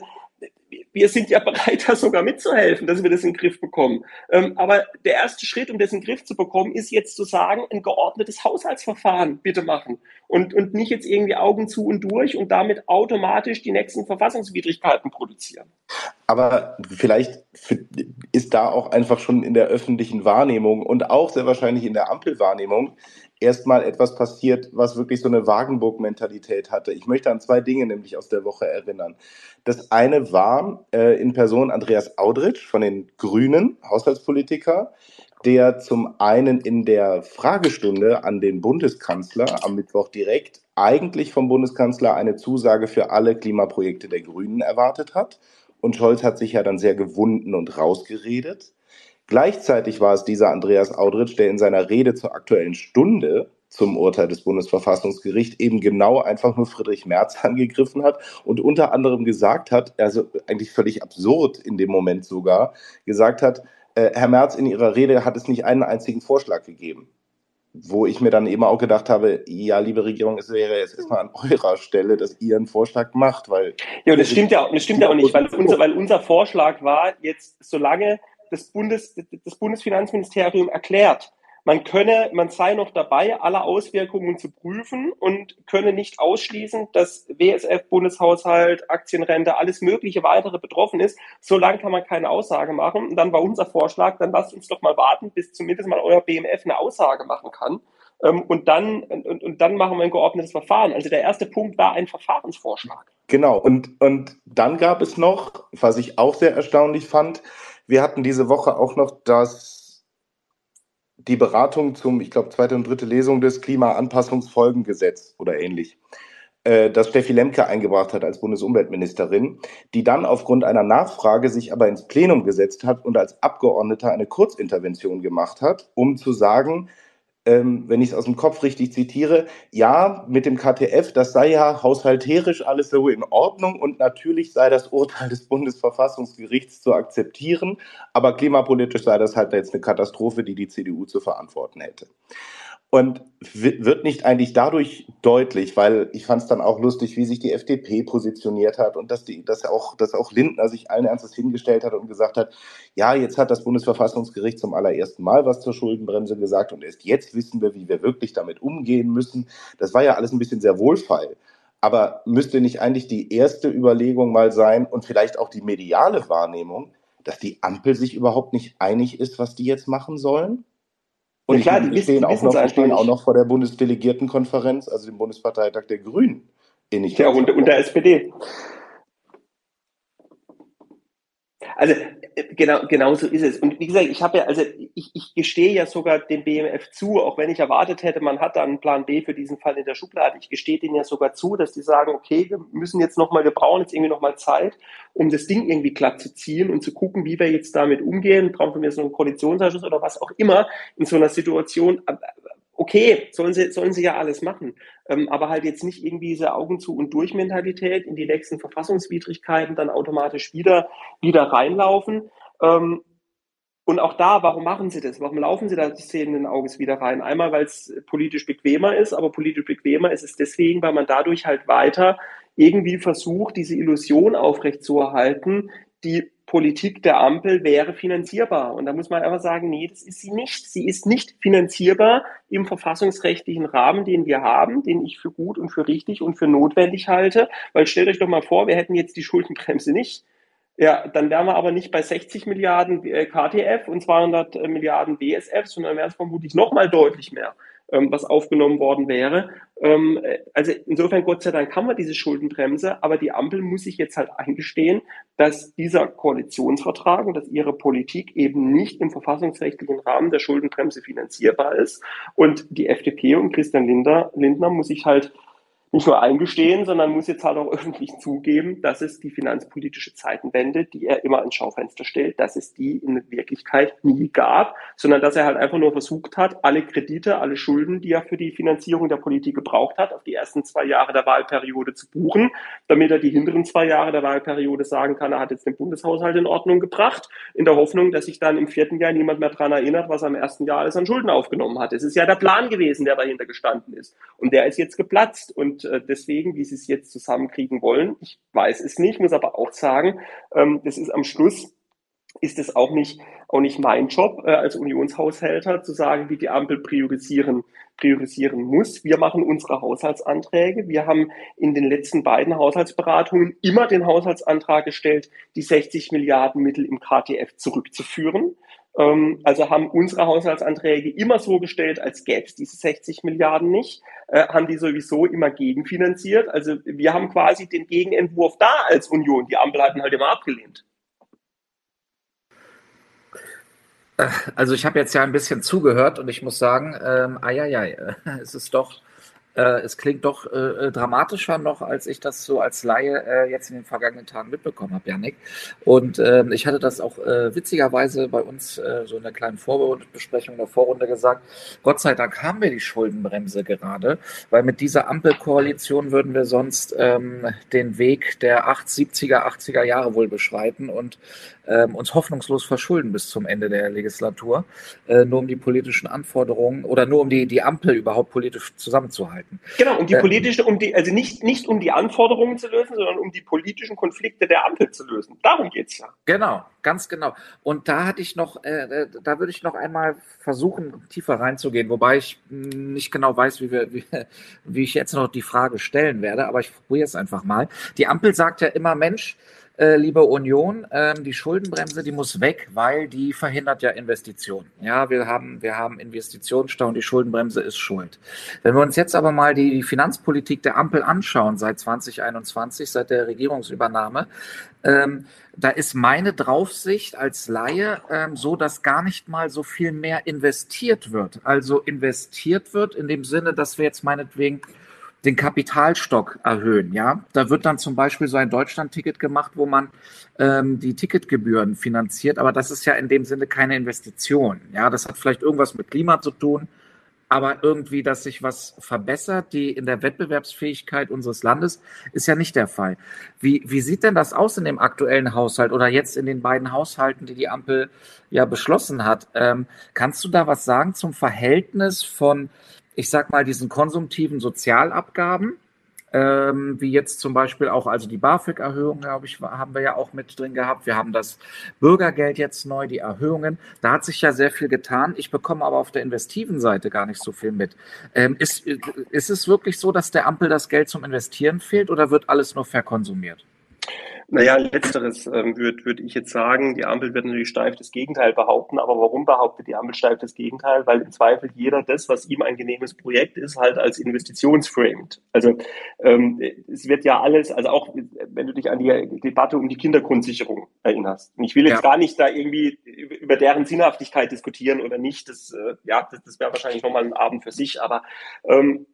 wir sind ja bereit, da sogar mitzuhelfen, dass wir das in den Griff bekommen. Ähm, aber der erste Schritt, um das in den Griff zu bekommen, ist jetzt zu sagen, ein geordnetes Haushaltsverfahren bitte machen und, und nicht jetzt irgendwie Augen zu und durch und damit automatisch die nächsten Verfassungswidrigkeiten produzieren. Aber vielleicht ist da auch einfach schon in der öffentlichen Wahrnehmung und auch sehr wahrscheinlich in der Ampelwahrnehmung erstmal etwas passiert, was wirklich so eine Wagenburg-Mentalität hatte. Ich möchte an zwei Dinge nämlich aus der Woche erinnern. Das eine war äh, in Person Andreas Audritsch von den Grünen, Haushaltspolitiker, der zum einen in der Fragestunde an den Bundeskanzler am Mittwoch direkt eigentlich vom Bundeskanzler eine Zusage für alle Klimaprojekte der Grünen erwartet hat. Und Scholz hat sich ja dann sehr gewunden und rausgeredet. Gleichzeitig war es dieser Andreas Audritsch, der in seiner Rede zur aktuellen Stunde zum Urteil des Bundesverfassungsgerichts eben genau einfach nur Friedrich Merz angegriffen hat und unter anderem gesagt hat, also eigentlich völlig absurd in dem Moment sogar, gesagt hat, äh, Herr Merz, in Ihrer Rede hat es nicht einen einzigen Vorschlag gegeben. Wo ich mir dann eben auch gedacht habe, ja, liebe Regierung, es wäre jetzt erstmal an eurer Stelle, dass ihr einen Vorschlag macht, weil. Ja, das stimmt ja, das stimmt ja auch nicht, weil unser, weil unser Vorschlag war, jetzt, solange das, Bundes, das Bundesfinanzministerium erklärt, man könne, man sei noch dabei, alle Auswirkungen zu prüfen und könne nicht ausschließen, dass WSF, Bundeshaushalt, Aktienrente, alles mögliche weitere betroffen ist. Solange kann man keine Aussage machen. Und dann war unser Vorschlag, dann lasst uns doch mal warten, bis zumindest mal euer BMF eine Aussage machen kann. Ähm, und dann, und, und dann machen wir ein geordnetes Verfahren. Also der erste Punkt war ein Verfahrensvorschlag. Genau. Und, und dann gab es noch, was ich auch sehr erstaunlich fand, wir hatten diese Woche auch noch das, die Beratung zum, ich glaube, zweite und dritte Lesung des Klimaanpassungsfolgengesetz oder ähnlich, äh, das Steffi Lemke eingebracht hat als Bundesumweltministerin, die dann aufgrund einer Nachfrage sich aber ins Plenum gesetzt hat und als Abgeordneter eine Kurzintervention gemacht hat, um zu sagen, ähm, wenn ich es aus dem Kopf richtig zitiere, ja, mit dem KTF, das sei ja haushalterisch alles so in Ordnung und natürlich sei das Urteil des Bundesverfassungsgerichts zu akzeptieren, aber klimapolitisch sei das halt jetzt eine Katastrophe, die die CDU zu verantworten hätte. Und wird nicht eigentlich dadurch deutlich, weil ich fand es dann auch lustig, wie sich die FDP positioniert hat und dass, die, dass, auch, dass auch Lindner sich allen Ernstes hingestellt hat und gesagt hat, ja, jetzt hat das Bundesverfassungsgericht zum allerersten Mal was zur Schuldenbremse gesagt und erst jetzt wissen wir, wie wir wirklich damit umgehen müssen. Das war ja alles ein bisschen sehr wohlfeil. Aber müsste nicht eigentlich die erste Überlegung mal sein und vielleicht auch die mediale Wahrnehmung, dass die Ampel sich überhaupt nicht einig ist, was die jetzt machen sollen? Und ja, klar, die, stehen, auch noch, die stehen auch noch vor der Bundesdelegiertenkonferenz, also dem Bundesparteitag der Grünen. Ja, und, und der SPD. Also genau, genau so ist es. Und wie gesagt, ich habe ja, also ich, ich gestehe ja sogar dem BMF zu, auch wenn ich erwartet hätte, man hat da einen Plan B für diesen Fall in der Schublade. Ich gestehe denen ja sogar zu, dass die sagen, okay, wir müssen jetzt nochmal, wir brauchen jetzt irgendwie nochmal Zeit, um das Ding irgendwie glatt zu ziehen und zu gucken, wie wir jetzt damit umgehen. Brauchen wir jetzt noch einen Koalitionsausschuss oder was auch immer in so einer Situation okay, sollen sie, sollen sie ja alles machen. Ähm, aber halt jetzt nicht irgendwie diese Augen zu und durch Mentalität in die nächsten Verfassungswidrigkeiten dann automatisch wieder, wieder reinlaufen. Ähm, und auch da, warum machen sie das? Warum laufen sie da sehenden Auges wieder rein? Einmal, weil es politisch bequemer ist, aber politisch bequemer ist es deswegen, weil man dadurch halt weiter irgendwie versucht, diese Illusion aufrechtzuerhalten, die Politik der Ampel wäre finanzierbar. Und da muss man einfach sagen, nee, das ist sie nicht. Sie ist nicht finanzierbar im verfassungsrechtlichen Rahmen, den wir haben, den ich für gut und für richtig und für notwendig halte. Weil stellt euch doch mal vor, wir hätten jetzt die Schuldenbremse nicht. Ja, dann wären wir aber nicht bei 60 Milliarden äh, KTF und 200 äh, Milliarden BSF, sondern wären es vermutlich noch mal deutlich mehr ähm, was aufgenommen worden wäre. Ähm, also insofern, Gott sei Dank, haben wir diese Schuldenbremse, aber die Ampel muss sich jetzt halt eingestehen, dass dieser Koalitionsvertrag und dass ihre Politik eben nicht im verfassungsrechtlichen Rahmen der Schuldenbremse finanzierbar ist. Und die FDP und Christian Lindner, Lindner muss sich halt nicht nur eingestehen, sondern muss jetzt halt auch öffentlich zugeben, dass es die finanzpolitische Zeitenwende, die er immer ins Schaufenster stellt, dass es die in Wirklichkeit nie gab, sondern dass er halt einfach nur versucht hat, alle Kredite, alle Schulden, die er für die Finanzierung der Politik gebraucht hat, auf die ersten zwei Jahre der Wahlperiode zu buchen, damit er die hinteren zwei Jahre der Wahlperiode sagen kann, er hat jetzt den Bundeshaushalt in Ordnung gebracht, in der Hoffnung, dass sich dann im vierten Jahr niemand mehr daran erinnert, was er im ersten Jahr alles an Schulden aufgenommen hat. Es ist ja der Plan gewesen, der dahinter gestanden ist. Und der ist jetzt geplatzt. Und und äh, deswegen, wie sie es jetzt zusammenkriegen wollen, ich weiß es nicht, muss aber auch sagen, ähm, das ist am Schluss ist es auch nicht, auch nicht mein Job äh, als Unionshaushälter zu sagen, wie die Ampel priorisieren, priorisieren muss. Wir machen unsere Haushaltsanträge. Wir haben in den letzten beiden Haushaltsberatungen immer den Haushaltsantrag gestellt, die 60 Milliarden Mittel im KTF zurückzuführen. Ähm, also haben unsere Haushaltsanträge immer so gestellt, als gäbe es diese 60 Milliarden nicht, äh, haben die sowieso immer gegenfinanziert. Also wir haben quasi den Gegenentwurf da als Union. Die Ampel hatten halt immer abgelehnt. Äh, also ich habe jetzt ja ein bisschen zugehört und ich muss sagen, ähm, ai, ai, ai, es ist doch äh, es klingt doch äh, äh, dramatischer noch, als ich das so als Laie äh, jetzt in den vergangenen Tagen mitbekommen habe, Janik. Und ähm, ich hatte das auch äh, witzigerweise bei uns äh, so in der kleinen Vorbesprechung der Vorrunde gesagt. Gott sei Dank haben wir die Schuldenbremse gerade, weil mit dieser Ampelkoalition würden wir sonst ähm, den Weg der 8, 70er, 80er Jahre wohl beschreiten und ähm, uns hoffnungslos verschulden bis zum Ende der Legislatur, nur um die politischen Anforderungen oder nur um die, die Ampel überhaupt politisch zusammenzuhalten. Genau, um die ähm, politischen, um die, also nicht, nicht um die Anforderungen zu lösen, sondern um die politischen Konflikte der Ampel zu lösen. Darum geht's ja. Genau, ganz genau. Und da hatte ich noch, äh, äh da würde ich noch einmal versuchen, tiefer reinzugehen, wobei ich nicht genau weiß, wie, wir, wie, wie ich jetzt noch die Frage stellen werde, aber ich probiere es einfach mal. Die Ampel sagt ja immer, Mensch, äh, liebe Union, ähm, die Schuldenbremse, die muss weg, weil die verhindert ja Investitionen. Ja, wir haben, wir haben Investitionsstau und die Schuldenbremse ist schuld. Wenn wir uns jetzt aber mal die, die Finanzpolitik der Ampel anschauen seit 2021, seit der Regierungsübernahme, ähm, da ist meine Draufsicht als Laie ähm, so, dass gar nicht mal so viel mehr investiert wird. Also investiert wird in dem Sinne, dass wir jetzt meinetwegen den Kapitalstock erhöhen. Ja, da wird dann zum Beispiel so ein Deutschland-Ticket gemacht, wo man ähm, die Ticketgebühren finanziert, aber das ist ja in dem Sinne keine Investition. Ja, das hat vielleicht irgendwas mit Klima zu tun, aber irgendwie, dass sich was verbessert, die in der Wettbewerbsfähigkeit unseres Landes, ist ja nicht der Fall. Wie, wie sieht denn das aus in dem aktuellen Haushalt oder jetzt in den beiden Haushalten, die die Ampel ja beschlossen hat? Ähm, kannst du da was sagen zum Verhältnis von ich sag mal, diesen konsumtiven Sozialabgaben, ähm, wie jetzt zum Beispiel auch, also die BAföG-Erhöhung, glaube ich, haben wir ja auch mit drin gehabt. Wir haben das Bürgergeld jetzt neu, die Erhöhungen. Da hat sich ja sehr viel getan. Ich bekomme aber auf der investiven Seite gar nicht so viel mit. Ähm, ist, ist es wirklich so, dass der Ampel das Geld zum Investieren fehlt oder wird alles nur verkonsumiert? Naja, letzteres ähm, würde würd ich jetzt sagen. Die Ampel wird natürlich steif das Gegenteil behaupten. Aber warum behauptet die Ampel steif das Gegenteil? Weil im Zweifel jeder das, was ihm ein genehmes Projekt ist, halt als Investitionsframed. Also ähm, es wird ja alles, also auch wenn du dich an die Debatte um die Kindergrundsicherung erinnerst. Und ich will jetzt ja. gar nicht da irgendwie über deren Sinnhaftigkeit diskutieren oder nicht. Das, äh, ja, das, das wäre wahrscheinlich nochmal ein Abend für sich. Aber ähm,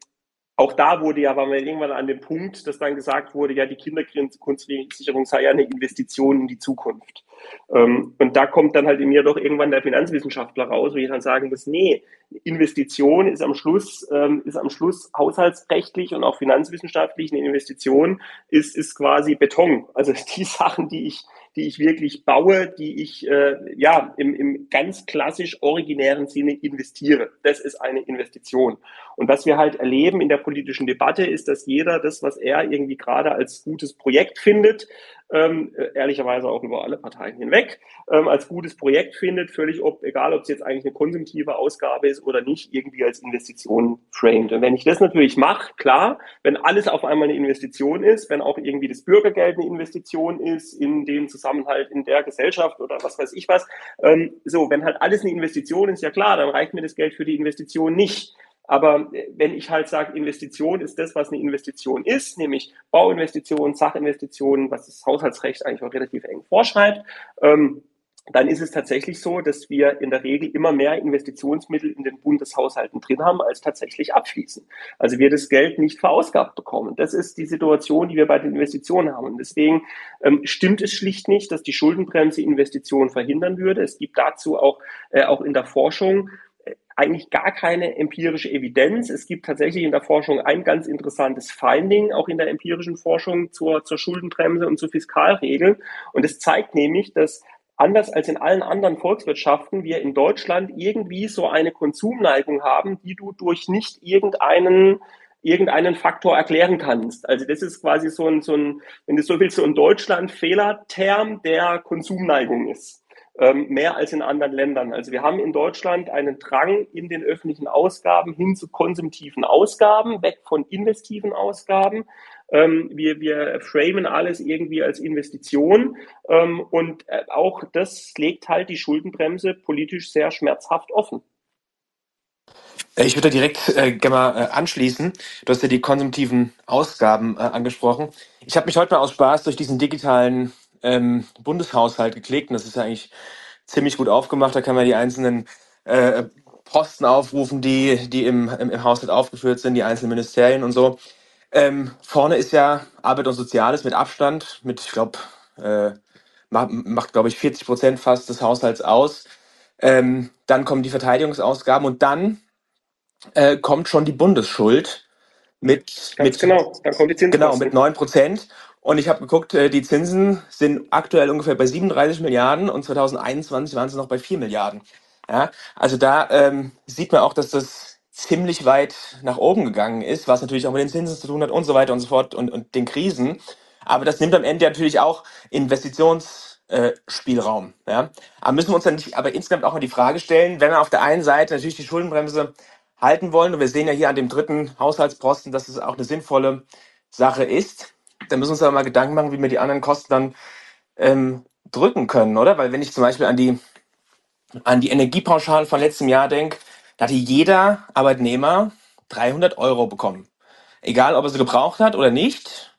auch da wurde ja, war man irgendwann an dem Punkt, dass dann gesagt wurde, ja, die Kindergrundsicherung sei ja eine Investition in die Zukunft. Ähm, und da kommt dann halt in mir doch irgendwann der Finanzwissenschaftler raus, wo ich dann sagen muss, nee, Investition ist am Schluss, ähm, ist am Schluss haushaltsrechtlich und auch finanzwissenschaftlich eine Investition ist, ist quasi Beton. Also die Sachen, die ich, die ich wirklich baue, die ich äh, ja im, im ganz klassisch originären Sinne investiere. Das ist eine Investition. Und was wir halt erleben in der politischen Debatte ist, dass jeder das, was er irgendwie gerade als gutes Projekt findet, ähm, ehrlicherweise auch über alle Parteien hinweg, ähm, als gutes Projekt findet, völlig ob, egal ob es jetzt eigentlich eine konsumtive Ausgabe ist oder nicht, irgendwie als Investition framed. Und wenn ich das natürlich mache, klar, wenn alles auf einmal eine Investition ist, wenn auch irgendwie das Bürgergeld eine Investition ist, in dem Zusammenhalt in der Gesellschaft oder was weiß ich was, ähm, so, wenn halt alles eine Investition ist, ja klar, dann reicht mir das Geld für die Investition nicht. Aber äh, wenn ich halt sage, Investition ist das, was eine Investition ist, nämlich Bauinvestitionen, Sachinvestitionen, was das Haushaltsrecht eigentlich auch relativ eng vorschreibt, ähm, dann ist es tatsächlich so, dass wir in der Regel immer mehr Investitionsmittel in den Bundeshaushalten drin haben, als tatsächlich abfließen. Also wir das Geld nicht verausgabt bekommen. Das ist die Situation, die wir bei den Investitionen haben. Und deswegen ähm, stimmt es schlicht nicht, dass die Schuldenbremse Investitionen verhindern würde. Es gibt dazu auch, äh, auch in der Forschung eigentlich gar keine empirische Evidenz. Es gibt tatsächlich in der Forschung ein ganz interessantes Finding, auch in der empirischen Forschung zur, zur Schuldenbremse und zu Fiskalregeln. Und es zeigt nämlich, dass anders als in allen anderen Volkswirtschaften wir in Deutschland irgendwie so eine Konsumneigung haben, die du durch nicht irgendeinen irgendeinen Faktor erklären kannst. Also das ist quasi so ein, so ein wenn du so willst, so ein Deutschland-Fehlerterm der Konsumneigung ist. Ähm, mehr als in anderen Ländern. Also wir haben in Deutschland einen Drang in den öffentlichen Ausgaben hin zu konsumtiven Ausgaben, weg von investiven Ausgaben. Ähm, wir, wir framen alles irgendwie als Investition ähm, und äh, auch das legt halt die Schuldenbremse politisch sehr schmerzhaft offen. Äh, ich würde direkt äh, gerne mal äh, anschließen. Du hast ja die konsumtiven Ausgaben äh, angesprochen. Ich habe mich heute mal aus Spaß durch diesen digitalen ähm, Bundeshaushalt geklickt und das ist ja eigentlich ziemlich gut aufgemacht. Da kann man die einzelnen äh, Posten aufrufen, die, die im, im, im Haushalt aufgeführt sind, die einzelnen Ministerien und so. Ähm, vorne ist ja Arbeit und Soziales mit Abstand, mit, ich glaube, äh, macht, macht glaube ich, 40 Prozent fast des Haushalts aus. Ähm, dann kommen die Verteidigungsausgaben und dann äh, kommt schon die Bundesschuld mit, Ganz mit genau, dann kommt die. Genau, mit 9 Prozent. Und ich habe geguckt, äh, die Zinsen sind aktuell ungefähr bei 37 Milliarden und 2021 waren sie noch bei 4 Milliarden. Ja, also da ähm, sieht man auch, dass das ziemlich weit nach oben gegangen ist, was natürlich auch mit den Zinsen zu tun hat und so weiter und so fort und, und den Krisen. Aber das nimmt am Ende natürlich auch Investitionsspielraum. Äh, ja? Aber müssen wir uns dann nicht aber insgesamt auch mal die Frage stellen, wenn wir auf der einen Seite natürlich die Schuldenbremse halten wollen, und wir sehen ja hier an dem dritten Haushaltsposten, dass es auch eine sinnvolle Sache ist, dann müssen wir uns aber mal Gedanken machen, wie wir die anderen Kosten dann ähm, drücken können, oder? Weil wenn ich zum Beispiel an die, an die Energiepauschalen von letztem Jahr denke, da hatte jeder Arbeitnehmer 300 Euro bekommen. Egal, ob er sie gebraucht hat oder nicht.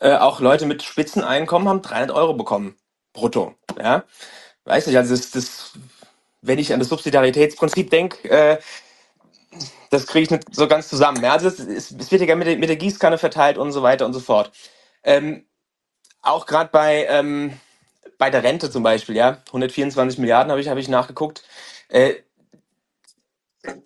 Äh, auch Leute mit Spitzeneinkommen haben 300 Euro bekommen. Brutto. Ja. Weiß nicht, also das, das wenn ich an das Subsidiaritätsprinzip denke, äh, das kriege ich nicht so ganz zusammen. Ja, also es, es wird ja mit der, mit der Gießkanne verteilt und so weiter und so fort. Ähm, auch gerade bei, ähm, bei der Rente zum Beispiel, ja, 124 Milliarden habe ich, hab ich nachgeguckt. Äh,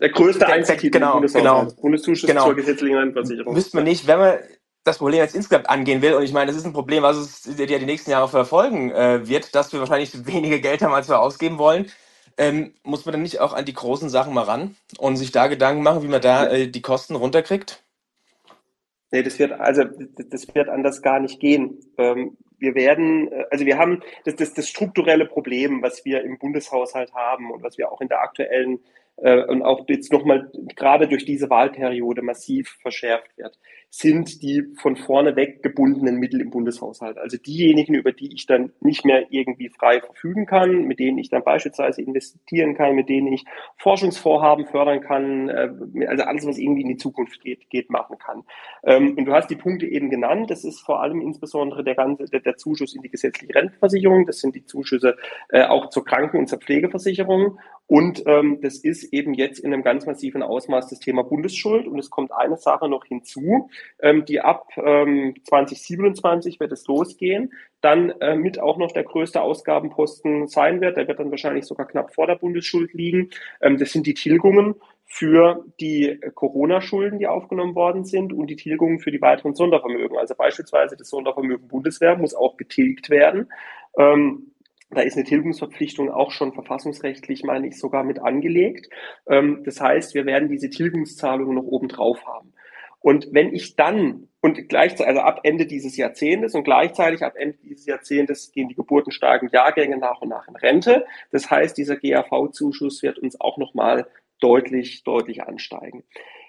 der größte Einzeltitel genau, genau, Bundeszuschuss genau. zur gesetzlichen Rentenversicherung. Wüsste man nicht, wenn man das Problem jetzt insgesamt angehen will, und ich meine, das ist ein Problem, was es ja die nächsten Jahre verfolgen äh, wird, dass wir wahrscheinlich weniger Geld haben, als wir ausgeben wollen, ähm, muss man dann nicht auch an die großen Sachen mal ran und sich da Gedanken machen, wie man da äh, die Kosten runterkriegt? Nee, das wird, also das wird anders gar nicht gehen. Ähm, wir werden, äh, also wir haben das, das, das strukturelle Problem, was wir im Bundeshaushalt haben und was wir auch in der aktuellen äh, und auch jetzt nochmal gerade durch diese Wahlperiode massiv verschärft wird, sind die von vorne weg gebundenen Mittel im Bundeshaushalt. Also diejenigen, über die ich dann nicht mehr irgendwie frei verfügen kann, mit denen ich dann beispielsweise investieren kann, mit denen ich Forschungsvorhaben fördern kann, äh, also alles, was irgendwie in die Zukunft geht, geht machen kann. Ähm, und du hast die Punkte eben genannt. Das ist vor allem insbesondere der ganze, der, der Zuschuss in die gesetzliche Rentenversicherung. Das sind die Zuschüsse äh, auch zur Kranken- und zur Pflegeversicherung. Und ähm, das ist eben jetzt in einem ganz massiven Ausmaß das Thema Bundesschuld. Und es kommt eine Sache noch hinzu, ähm, die ab ähm, 2027 wird es losgehen, dann äh, mit auch noch der größte Ausgabenposten sein wird. Der wird dann wahrscheinlich sogar knapp vor der Bundesschuld liegen. Ähm, das sind die Tilgungen für die Corona-Schulden, die aufgenommen worden sind und die Tilgungen für die weiteren Sondervermögen. Also beispielsweise das Sondervermögen Bundeswehr muss auch getilgt werden. Ähm, da ist eine Tilgungsverpflichtung auch schon verfassungsrechtlich, meine ich, sogar mit angelegt. Ähm, das heißt, wir werden diese Tilgungszahlungen noch oben drauf haben. Und wenn ich dann, und gleichzeitig, also ab Ende dieses Jahrzehntes und gleichzeitig ab Ende dieses Jahrzehntes gehen die geburtenstarken Jahrgänge nach und nach in Rente. Das heißt, dieser GAV-Zuschuss wird uns auch nochmal deutlich, deutlich ansteigen.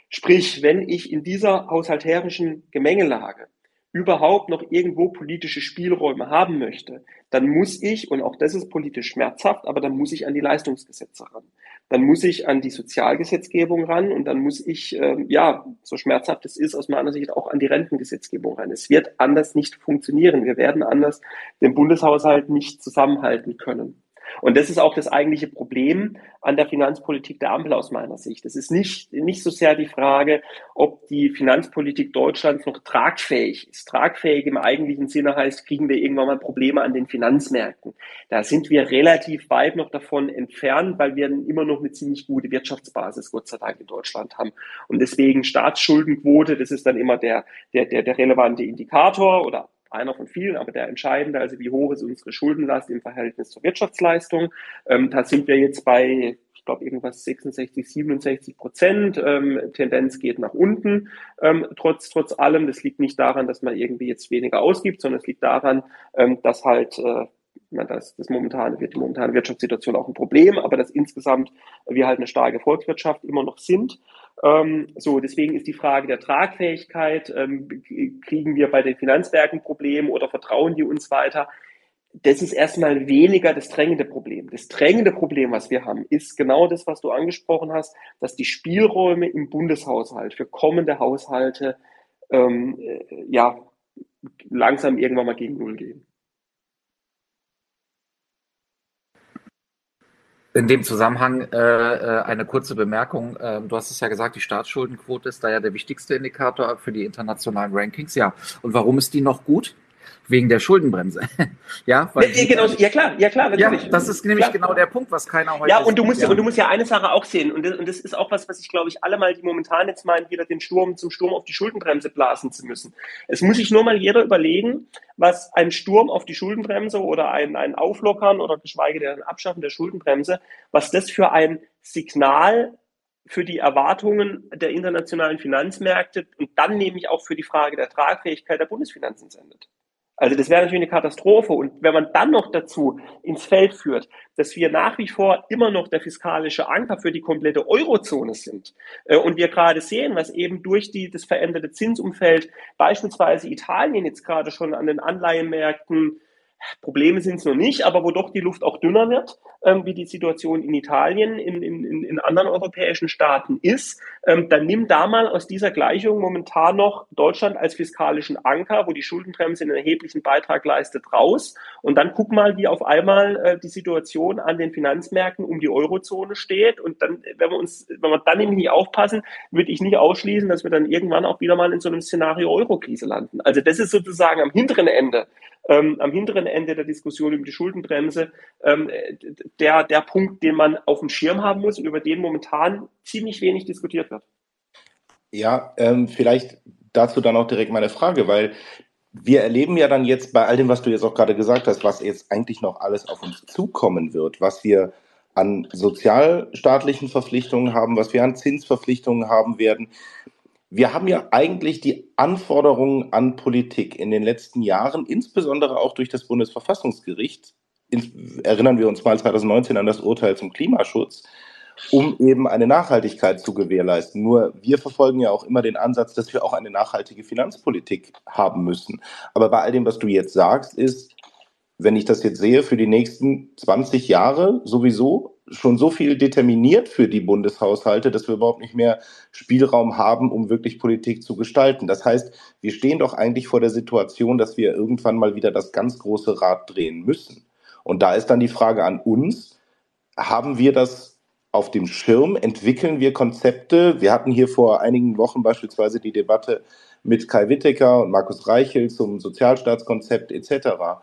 Sprich, wenn ich in dieser haushalterischen Gemengelage überhaupt noch irgendwo politische Spielräume haben möchte, dann muss ich, und auch das ist politisch schmerzhaft, aber dann muss ich an die Leistungsgesetze ran. Dann muss ich an die Sozialgesetzgebung ran und dann muss ich, äh, ja, so schmerzhaft es ist, aus meiner Sicht auch an die Rentengesetzgebung ran. Es wird anders nicht funktionieren. Wir werden anders den Bundeshaushalt nicht zusammenhalten können. Und das ist auch das eigentliche Problem an der Finanzpolitik der Ampel aus meiner Sicht. Es ist nicht, nicht so sehr die Frage, ob die Finanzpolitik Deutschlands noch tragfähig ist. Tragfähig im eigentlichen Sinne heißt, kriegen wir irgendwann mal Probleme an den Finanzmärkten. Da sind wir relativ weit noch davon entfernt, weil wir immer noch eine ziemlich gute Wirtschaftsbasis, Gott sei Dank, in Deutschland haben. Und deswegen Staatsschuldenquote, das ist dann immer der, der, der, der relevante Indikator oder einer von vielen, aber der entscheidende, also wie hoch ist unsere Schuldenlast im Verhältnis zur Wirtschaftsleistung. Ähm, da sind wir jetzt bei, ich glaube, irgendwas 66, 67 Prozent. Ähm, Tendenz geht nach unten, ähm, trotz, trotz allem. Das liegt nicht daran, dass man irgendwie jetzt weniger ausgibt, sondern es liegt daran, ähm, dass halt äh, das, das momentane, wird die momentane Wirtschaftssituation auch ein Problem, aber dass insgesamt wir halt eine starke Volkswirtschaft immer noch sind. Ähm, so, deswegen ist die Frage der Tragfähigkeit, ähm, kriegen wir bei den Finanzwerken Probleme oder vertrauen die uns weiter? Das ist erstmal weniger das drängende Problem. Das drängende Problem, was wir haben, ist genau das, was du angesprochen hast, dass die Spielräume im Bundeshaushalt für kommende Haushalte ähm, äh, ja langsam irgendwann mal gegen Null gehen. In dem Zusammenhang äh, äh, eine kurze Bemerkung. Äh, du hast es ja gesagt, die Staatsschuldenquote ist da ja der wichtigste Indikator für die internationalen Rankings. Ja. Und warum ist die noch gut? Wegen der Schuldenbremse. ja, weil ja, genau, ja klar, ja klar, natürlich. Ja, das ist nämlich klar. genau der Punkt, was keiner heute. Ja, und du musst ja. und du musst ja eine Sache auch sehen und das, und das ist auch was, was ich glaube ich alle mal, die momentan jetzt meinen, wieder den Sturm zum Sturm auf die Schuldenbremse blasen zu müssen. Es muss sich nur mal jeder überlegen, was ein Sturm auf die Schuldenbremse oder ein, ein Auflockern oder geschweige denn ein Abschaffen der Schuldenbremse, was das für ein Signal für die Erwartungen der internationalen Finanzmärkte und dann nämlich auch für die Frage der Tragfähigkeit der Bundesfinanzen sendet. Also das wäre natürlich eine Katastrophe. Und wenn man dann noch dazu ins Feld führt, dass wir nach wie vor immer noch der fiskalische Anker für die komplette Eurozone sind äh, und wir gerade sehen, was eben durch die, das veränderte Zinsumfeld beispielsweise Italien jetzt gerade schon an den Anleihenmärkten Probleme sind es noch nicht, aber wo doch die Luft auch dünner wird, ähm, wie die Situation in Italien, in, in, in anderen europäischen Staaten ist, ähm, dann nimm da mal aus dieser Gleichung momentan noch Deutschland als fiskalischen Anker, wo die Schuldenbremse einen erheblichen Beitrag leistet, raus. Und dann guck mal, wie auf einmal äh, die Situation an den Finanzmärkten um die Eurozone steht. Und dann, wenn wir uns, wenn wir dann nämlich nicht aufpassen, würde ich nicht ausschließen, dass wir dann irgendwann auch wieder mal in so einem Szenario Eurokrise landen. Also das ist sozusagen am hinteren Ende ähm, am hinteren Ende der Diskussion über die Schuldenbremse ähm, der, der Punkt, den man auf dem Schirm haben muss und über den momentan ziemlich wenig diskutiert wird. Ja, ähm, vielleicht dazu dann auch direkt meine Frage, weil wir erleben ja dann jetzt bei all dem, was du jetzt auch gerade gesagt hast, was jetzt eigentlich noch alles auf uns zukommen wird, was wir an sozialstaatlichen Verpflichtungen haben, was wir an Zinsverpflichtungen haben werden wir haben ja eigentlich die Anforderungen an Politik in den letzten Jahren, insbesondere auch durch das Bundesverfassungsgericht, erinnern wir uns mal 2019 an das Urteil zum Klimaschutz, um eben eine Nachhaltigkeit zu gewährleisten. Nur wir verfolgen ja auch immer den Ansatz, dass wir auch eine nachhaltige Finanzpolitik haben müssen. Aber bei all dem, was du jetzt sagst, ist, wenn ich das jetzt sehe, für die nächsten 20 Jahre sowieso schon so viel determiniert für die Bundeshaushalte, dass wir überhaupt nicht mehr Spielraum haben, um wirklich Politik zu gestalten. Das heißt, wir stehen doch eigentlich vor der Situation, dass wir irgendwann mal wieder das ganz große Rad drehen müssen. Und da ist dann die Frage an uns, haben wir das auf dem Schirm? Entwickeln wir Konzepte? Wir hatten hier vor einigen Wochen beispielsweise die Debatte mit Kai Wittecker und Markus Reichel zum Sozialstaatskonzept etc.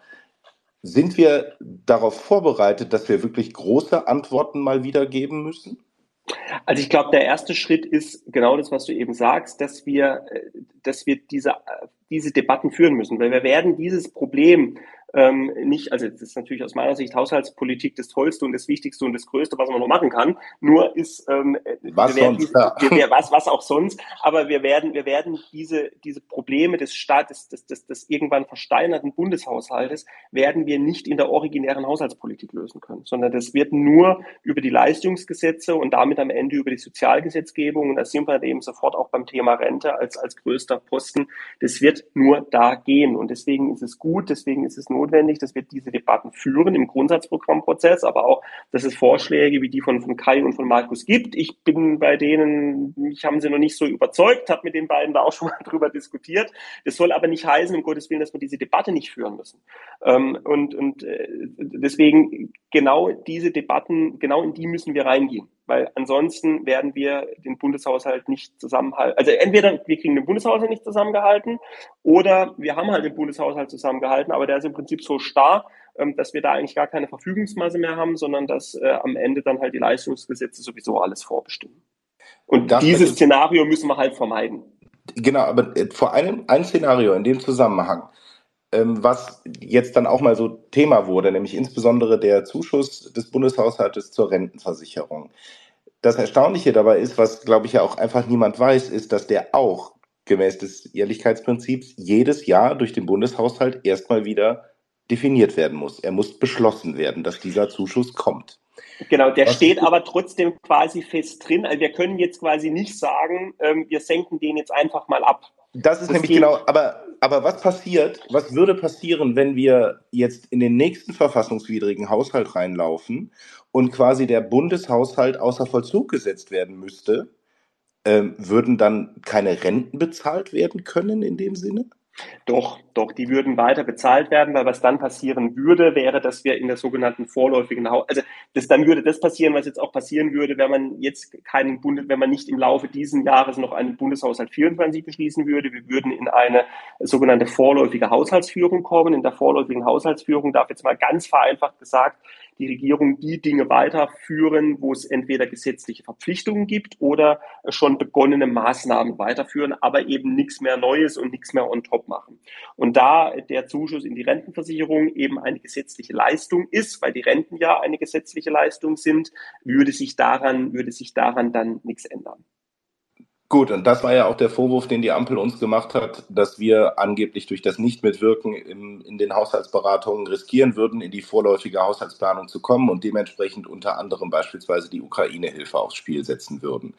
Sind wir darauf vorbereitet, dass wir wirklich große Antworten mal wieder geben müssen? Also ich glaube, der erste Schritt ist genau das, was du eben sagst, dass wir, äh, dass wir diese, äh, diese Debatten führen müssen, weil wir werden dieses Problem ähm, nicht, also das ist natürlich aus meiner Sicht Haushaltspolitik das Tollste und das Wichtigste und das Größte, was man noch machen kann. Nur ist ähm, was, sonst, diese, ja. wir, was, was auch sonst, aber wir werden, wir werden diese, diese Probleme des Staates, des, des, des irgendwann versteinerten Bundeshaushaltes, werden wir nicht in der originären Haushaltspolitik lösen können, sondern das wird nur über die Leistungsgesetze und damit am Ende über die Sozialgesetzgebung, und da sind wir eben sofort auch beim Thema Rente als, als größter Posten, das wird nur da gehen. Und deswegen ist es gut, deswegen ist es eine notwendig, dass wir diese Debatten führen im Grundsatzprogrammprozess, aber auch, dass es Vorschläge wie die von, von Kai und von Markus gibt. Ich bin bei denen, mich haben sie noch nicht so überzeugt, habe mit den beiden da auch schon mal drüber diskutiert. Das soll aber nicht heißen, um Gottes Willen, dass wir diese Debatte nicht führen müssen. Ähm, und und äh, deswegen genau diese Debatten, genau in die müssen wir reingehen weil ansonsten werden wir den Bundeshaushalt nicht zusammenhalten. Also entweder wir kriegen den Bundeshaushalt nicht zusammengehalten oder wir haben halt den Bundeshaushalt zusammengehalten, aber der ist im Prinzip so starr, ähm, dass wir da eigentlich gar keine Verfügungsmasse mehr haben, sondern dass äh, am Ende dann halt die Leistungsgesetze sowieso alles vorbestimmen. Und das dieses Szenario müssen wir halt vermeiden. Genau, aber äh, vor allem ein Szenario in dem Zusammenhang was jetzt dann auch mal so Thema wurde, nämlich insbesondere der Zuschuss des Bundeshaushaltes zur Rentenversicherung. Das Erstaunliche dabei ist, was glaube ich ja auch einfach niemand weiß, ist, dass der auch gemäß des Ehrlichkeitsprinzips jedes Jahr durch den Bundeshaushalt erstmal wieder definiert werden muss. Er muss beschlossen werden, dass dieser Zuschuss kommt. Genau, der Was steht aber trotzdem quasi fest drin. Also wir können jetzt quasi nicht sagen, ähm, wir senken den jetzt einfach mal ab. Das ist das nämlich genau, aber, aber was passiert, was würde passieren, wenn wir jetzt in den nächsten verfassungswidrigen Haushalt reinlaufen und quasi der Bundeshaushalt außer Vollzug gesetzt werden müsste? Ähm, würden dann keine Renten bezahlt werden können in dem Sinne? Doch, doch, die würden weiter bezahlt werden, weil was dann passieren würde, wäre, dass wir in der sogenannten vorläufigen Haus, also das, dann würde das passieren, was jetzt auch passieren würde, wenn man jetzt keinen Bund, wenn man nicht im Laufe dieses Jahres noch einen Bundeshaushalt 24 beschließen würde. Wir würden in eine sogenannte vorläufige Haushaltsführung kommen. In der vorläufigen Haushaltsführung darf jetzt mal ganz vereinfacht gesagt die Regierung die Dinge weiterführen, wo es entweder gesetzliche Verpflichtungen gibt oder schon begonnene Maßnahmen weiterführen, aber eben nichts mehr Neues und nichts mehr on top machen. Und da der Zuschuss in die Rentenversicherung eben eine gesetzliche Leistung ist, weil die Renten ja eine gesetzliche Leistung sind, würde sich daran, würde sich daran dann nichts ändern. Gut, und das war ja auch der Vorwurf, den die Ampel uns gemacht hat, dass wir angeblich durch das Nichtmitwirken in, in den Haushaltsberatungen riskieren würden, in die vorläufige Haushaltsplanung zu kommen und dementsprechend unter anderem beispielsweise die Ukraine-Hilfe aufs Spiel setzen würden.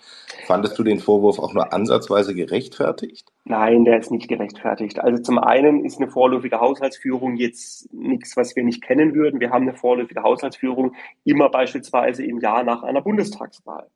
Fandest du den Vorwurf auch nur ansatzweise gerechtfertigt? Nein, der ist nicht gerechtfertigt. Also zum einen ist eine vorläufige Haushaltsführung jetzt nichts, was wir nicht kennen würden. Wir haben eine vorläufige Haushaltsführung immer beispielsweise im Jahr nach einer Bundestagswahl.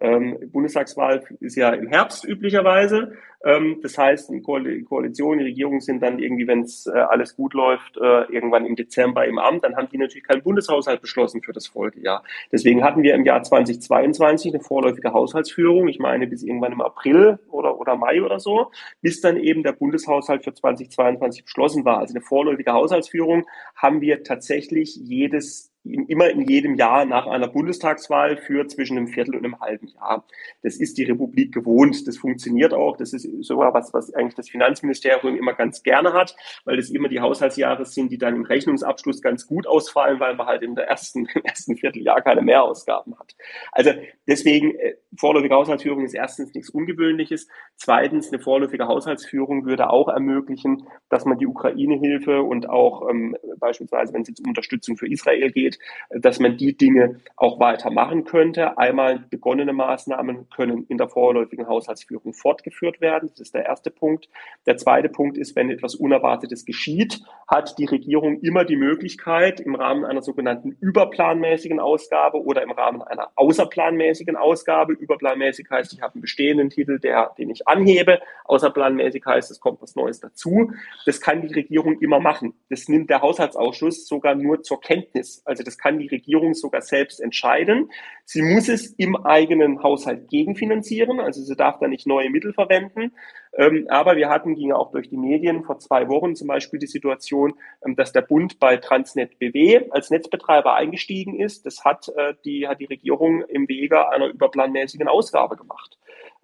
Ähm, Bundestagswahl ist ja im Herbst üblicherweise. Ähm, das heißt, die Koalition, die Regierung sind dann irgendwie, wenn es äh, alles gut läuft, äh, irgendwann im Dezember im Amt. Dann haben die natürlich keinen Bundeshaushalt beschlossen für das Folgejahr. Deswegen hatten wir im Jahr 2022 eine vorläufige Haushaltsführung. Ich meine, bis irgendwann im April oder, oder Mai oder so, bis dann eben der Bundeshaushalt für 2022 beschlossen war. Also eine vorläufige Haushaltsführung haben wir tatsächlich jedes immer in jedem Jahr nach einer Bundestagswahl für zwischen einem Viertel und einem halben Jahr. Das ist die Republik gewohnt. Das funktioniert auch. Das ist sogar was, was eigentlich das Finanzministerium immer ganz gerne hat, weil das immer die Haushaltsjahre sind, die dann im Rechnungsabschluss ganz gut ausfallen, weil man halt in der ersten, im ersten Vierteljahr keine Mehrausgaben hat. Also deswegen, äh, vorläufige Haushaltsführung ist erstens nichts Ungewöhnliches. Zweitens, eine vorläufige Haushaltsführung würde auch ermöglichen, dass man die Ukraine-Hilfe und auch ähm, beispielsweise, wenn es jetzt um Unterstützung für Israel geht, geht, dass man die Dinge auch weitermachen könnte. Einmal begonnene Maßnahmen können in der vorläufigen Haushaltsführung fortgeführt werden. Das ist der erste Punkt. Der zweite Punkt ist, wenn etwas Unerwartetes geschieht, hat die Regierung immer die Möglichkeit, im Rahmen einer sogenannten überplanmäßigen Ausgabe oder im Rahmen einer außerplanmäßigen Ausgabe, überplanmäßig heißt, ich habe einen bestehenden Titel, der, den ich anhebe, außerplanmäßig heißt, es kommt was Neues dazu. Das kann die Regierung immer machen. Das nimmt der Haushaltsausschuss sogar nur zur Kenntnis. Also das kann die Regierung sogar selbst entscheiden. Sie muss es im eigenen Haushalt gegenfinanzieren, also sie darf da nicht neue Mittel verwenden. Ähm, aber wir hatten, ging auch durch die Medien vor zwei Wochen zum Beispiel die Situation, ähm, dass der Bund bei Transnet BW als Netzbetreiber eingestiegen ist. Das hat äh, die, hat die Regierung im Wege einer überplanmäßigen Ausgabe gemacht.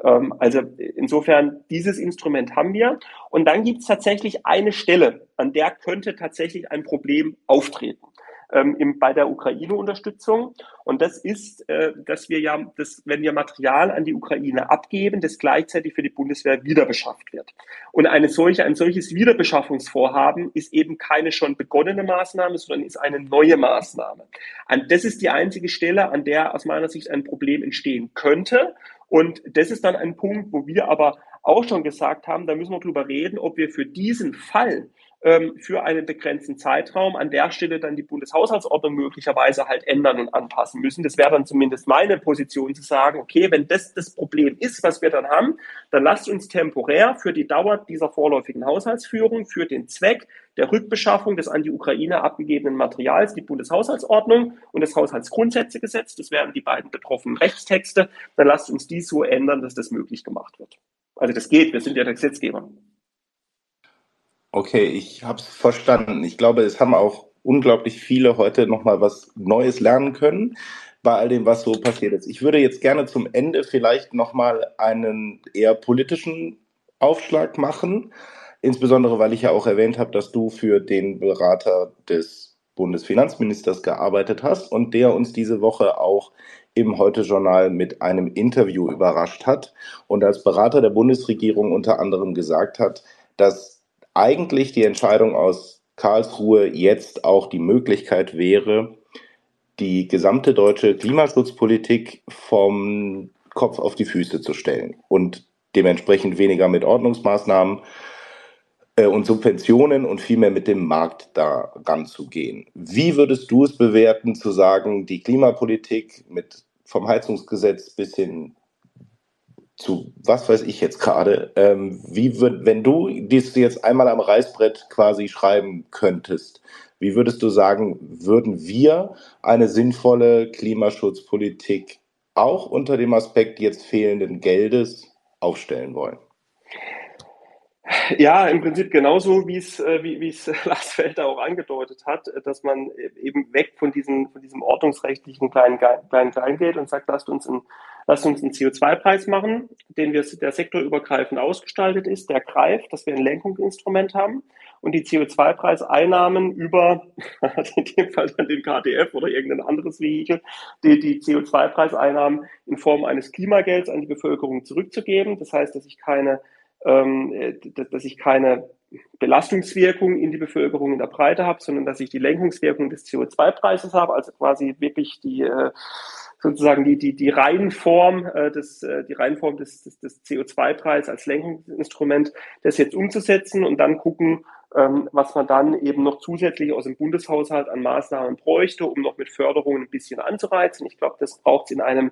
Ähm, also insofern, dieses Instrument haben wir. Und dann gibt es tatsächlich eine Stelle, an der könnte tatsächlich ein Problem auftreten ähm, im, bei der Ukraine-Unterstützung. Und das ist, äh, dass wir ja, dass, wenn wir Material an die Ukraine abgeben, das gleichzeitig für die Bundeswehr wieder beschafft wird. Und eine solche, ein solches Wiederbeschaffungsvorhaben ist eben keine schon begonnene Maßnahme, sondern ist eine neue Maßnahme. Und das ist die einzige Stelle, an der aus meiner Sicht ein Problem entstehen könnte. Und das ist dann ein Punkt, wo wir aber auch schon gesagt haben, da müssen wir drüber reden, ob wir für diesen Fall ähm, für einen begrenzten Zeitraum an der Stelle dann die Bundeshaushaltsordnung möglicherweise halt ändern und anpassen müssen. Das wäre dann zumindest meine Position zu sagen, okay, wenn das das Problem ist, was wir dann haben, dann lasst uns temporär für die Dauer dieser vorläufigen Haushaltsführung, für den Zweck der Rückbeschaffung des an die Ukraine abgegebenen Materials, die Bundeshaushaltsordnung und das Haushaltsgrundsätzegesetz, das wären die beiden betroffenen Rechtstexte, dann lasst uns die so ändern, dass das möglich gemacht wird. Also das geht, wir sind ja der Gesetzgeber. Okay, ich habe es verstanden. Ich glaube, es haben auch unglaublich viele heute nochmal was Neues lernen können bei all dem, was so passiert ist. Ich würde jetzt gerne zum Ende vielleicht nochmal einen eher politischen Aufschlag machen, insbesondere weil ich ja auch erwähnt habe, dass du für den Berater des Bundesfinanzministers gearbeitet hast und der uns diese Woche auch im Heute-Journal mit einem Interview überrascht hat und als Berater der Bundesregierung unter anderem gesagt hat, dass eigentlich die Entscheidung aus Karlsruhe jetzt auch die Möglichkeit wäre, die gesamte deutsche Klimaschutzpolitik vom Kopf auf die Füße zu stellen und dementsprechend weniger mit Ordnungsmaßnahmen äh, und Subventionen und vielmehr mit dem Markt da ranzugehen. Wie würdest du es bewerten, zu sagen, die Klimapolitik mit vom Heizungsgesetz bis hin zu was weiß ich jetzt gerade, ähm, wie würd, wenn du dies jetzt einmal am Reißbrett quasi schreiben könntest, wie würdest du sagen, würden wir eine sinnvolle Klimaschutzpolitik auch unter dem Aspekt jetzt fehlenden Geldes aufstellen wollen? Ja, im Prinzip genauso, wie es, äh, wie, es Lars Felder auch angedeutet hat, dass man eben weg von, diesen, von diesem ordnungsrechtlichen kleinen, kleinen Klein geht und sagt, lasst uns einen, lasst uns einen CO2-Preis machen, den wir, der sektorübergreifend ausgestaltet ist, der greift, dass wir ein Lenkungsinstrument haben und die CO2-Preiseinnahmen über, in dem Fall dann den KDF oder irgendein anderes Vehikel, die, die CO2-Preiseinnahmen in Form eines Klimagelds an die Bevölkerung zurückzugeben. Das heißt, dass ich keine äh, dass ich keine Belastungswirkung in die Bevölkerung in der Breite habe, sondern dass ich die Lenkungswirkung des CO2-Preises habe, also quasi wirklich die äh, sozusagen die, die, die Reihenform, äh, des, äh, die Reihenform des, des, des CO2-Preises als Lenkungsinstrument, das jetzt umzusetzen und dann gucken, ähm, was man dann eben noch zusätzlich aus dem Bundeshaushalt an Maßnahmen bräuchte, um noch mit Förderungen ein bisschen anzureizen. Ich glaube, das braucht es in einem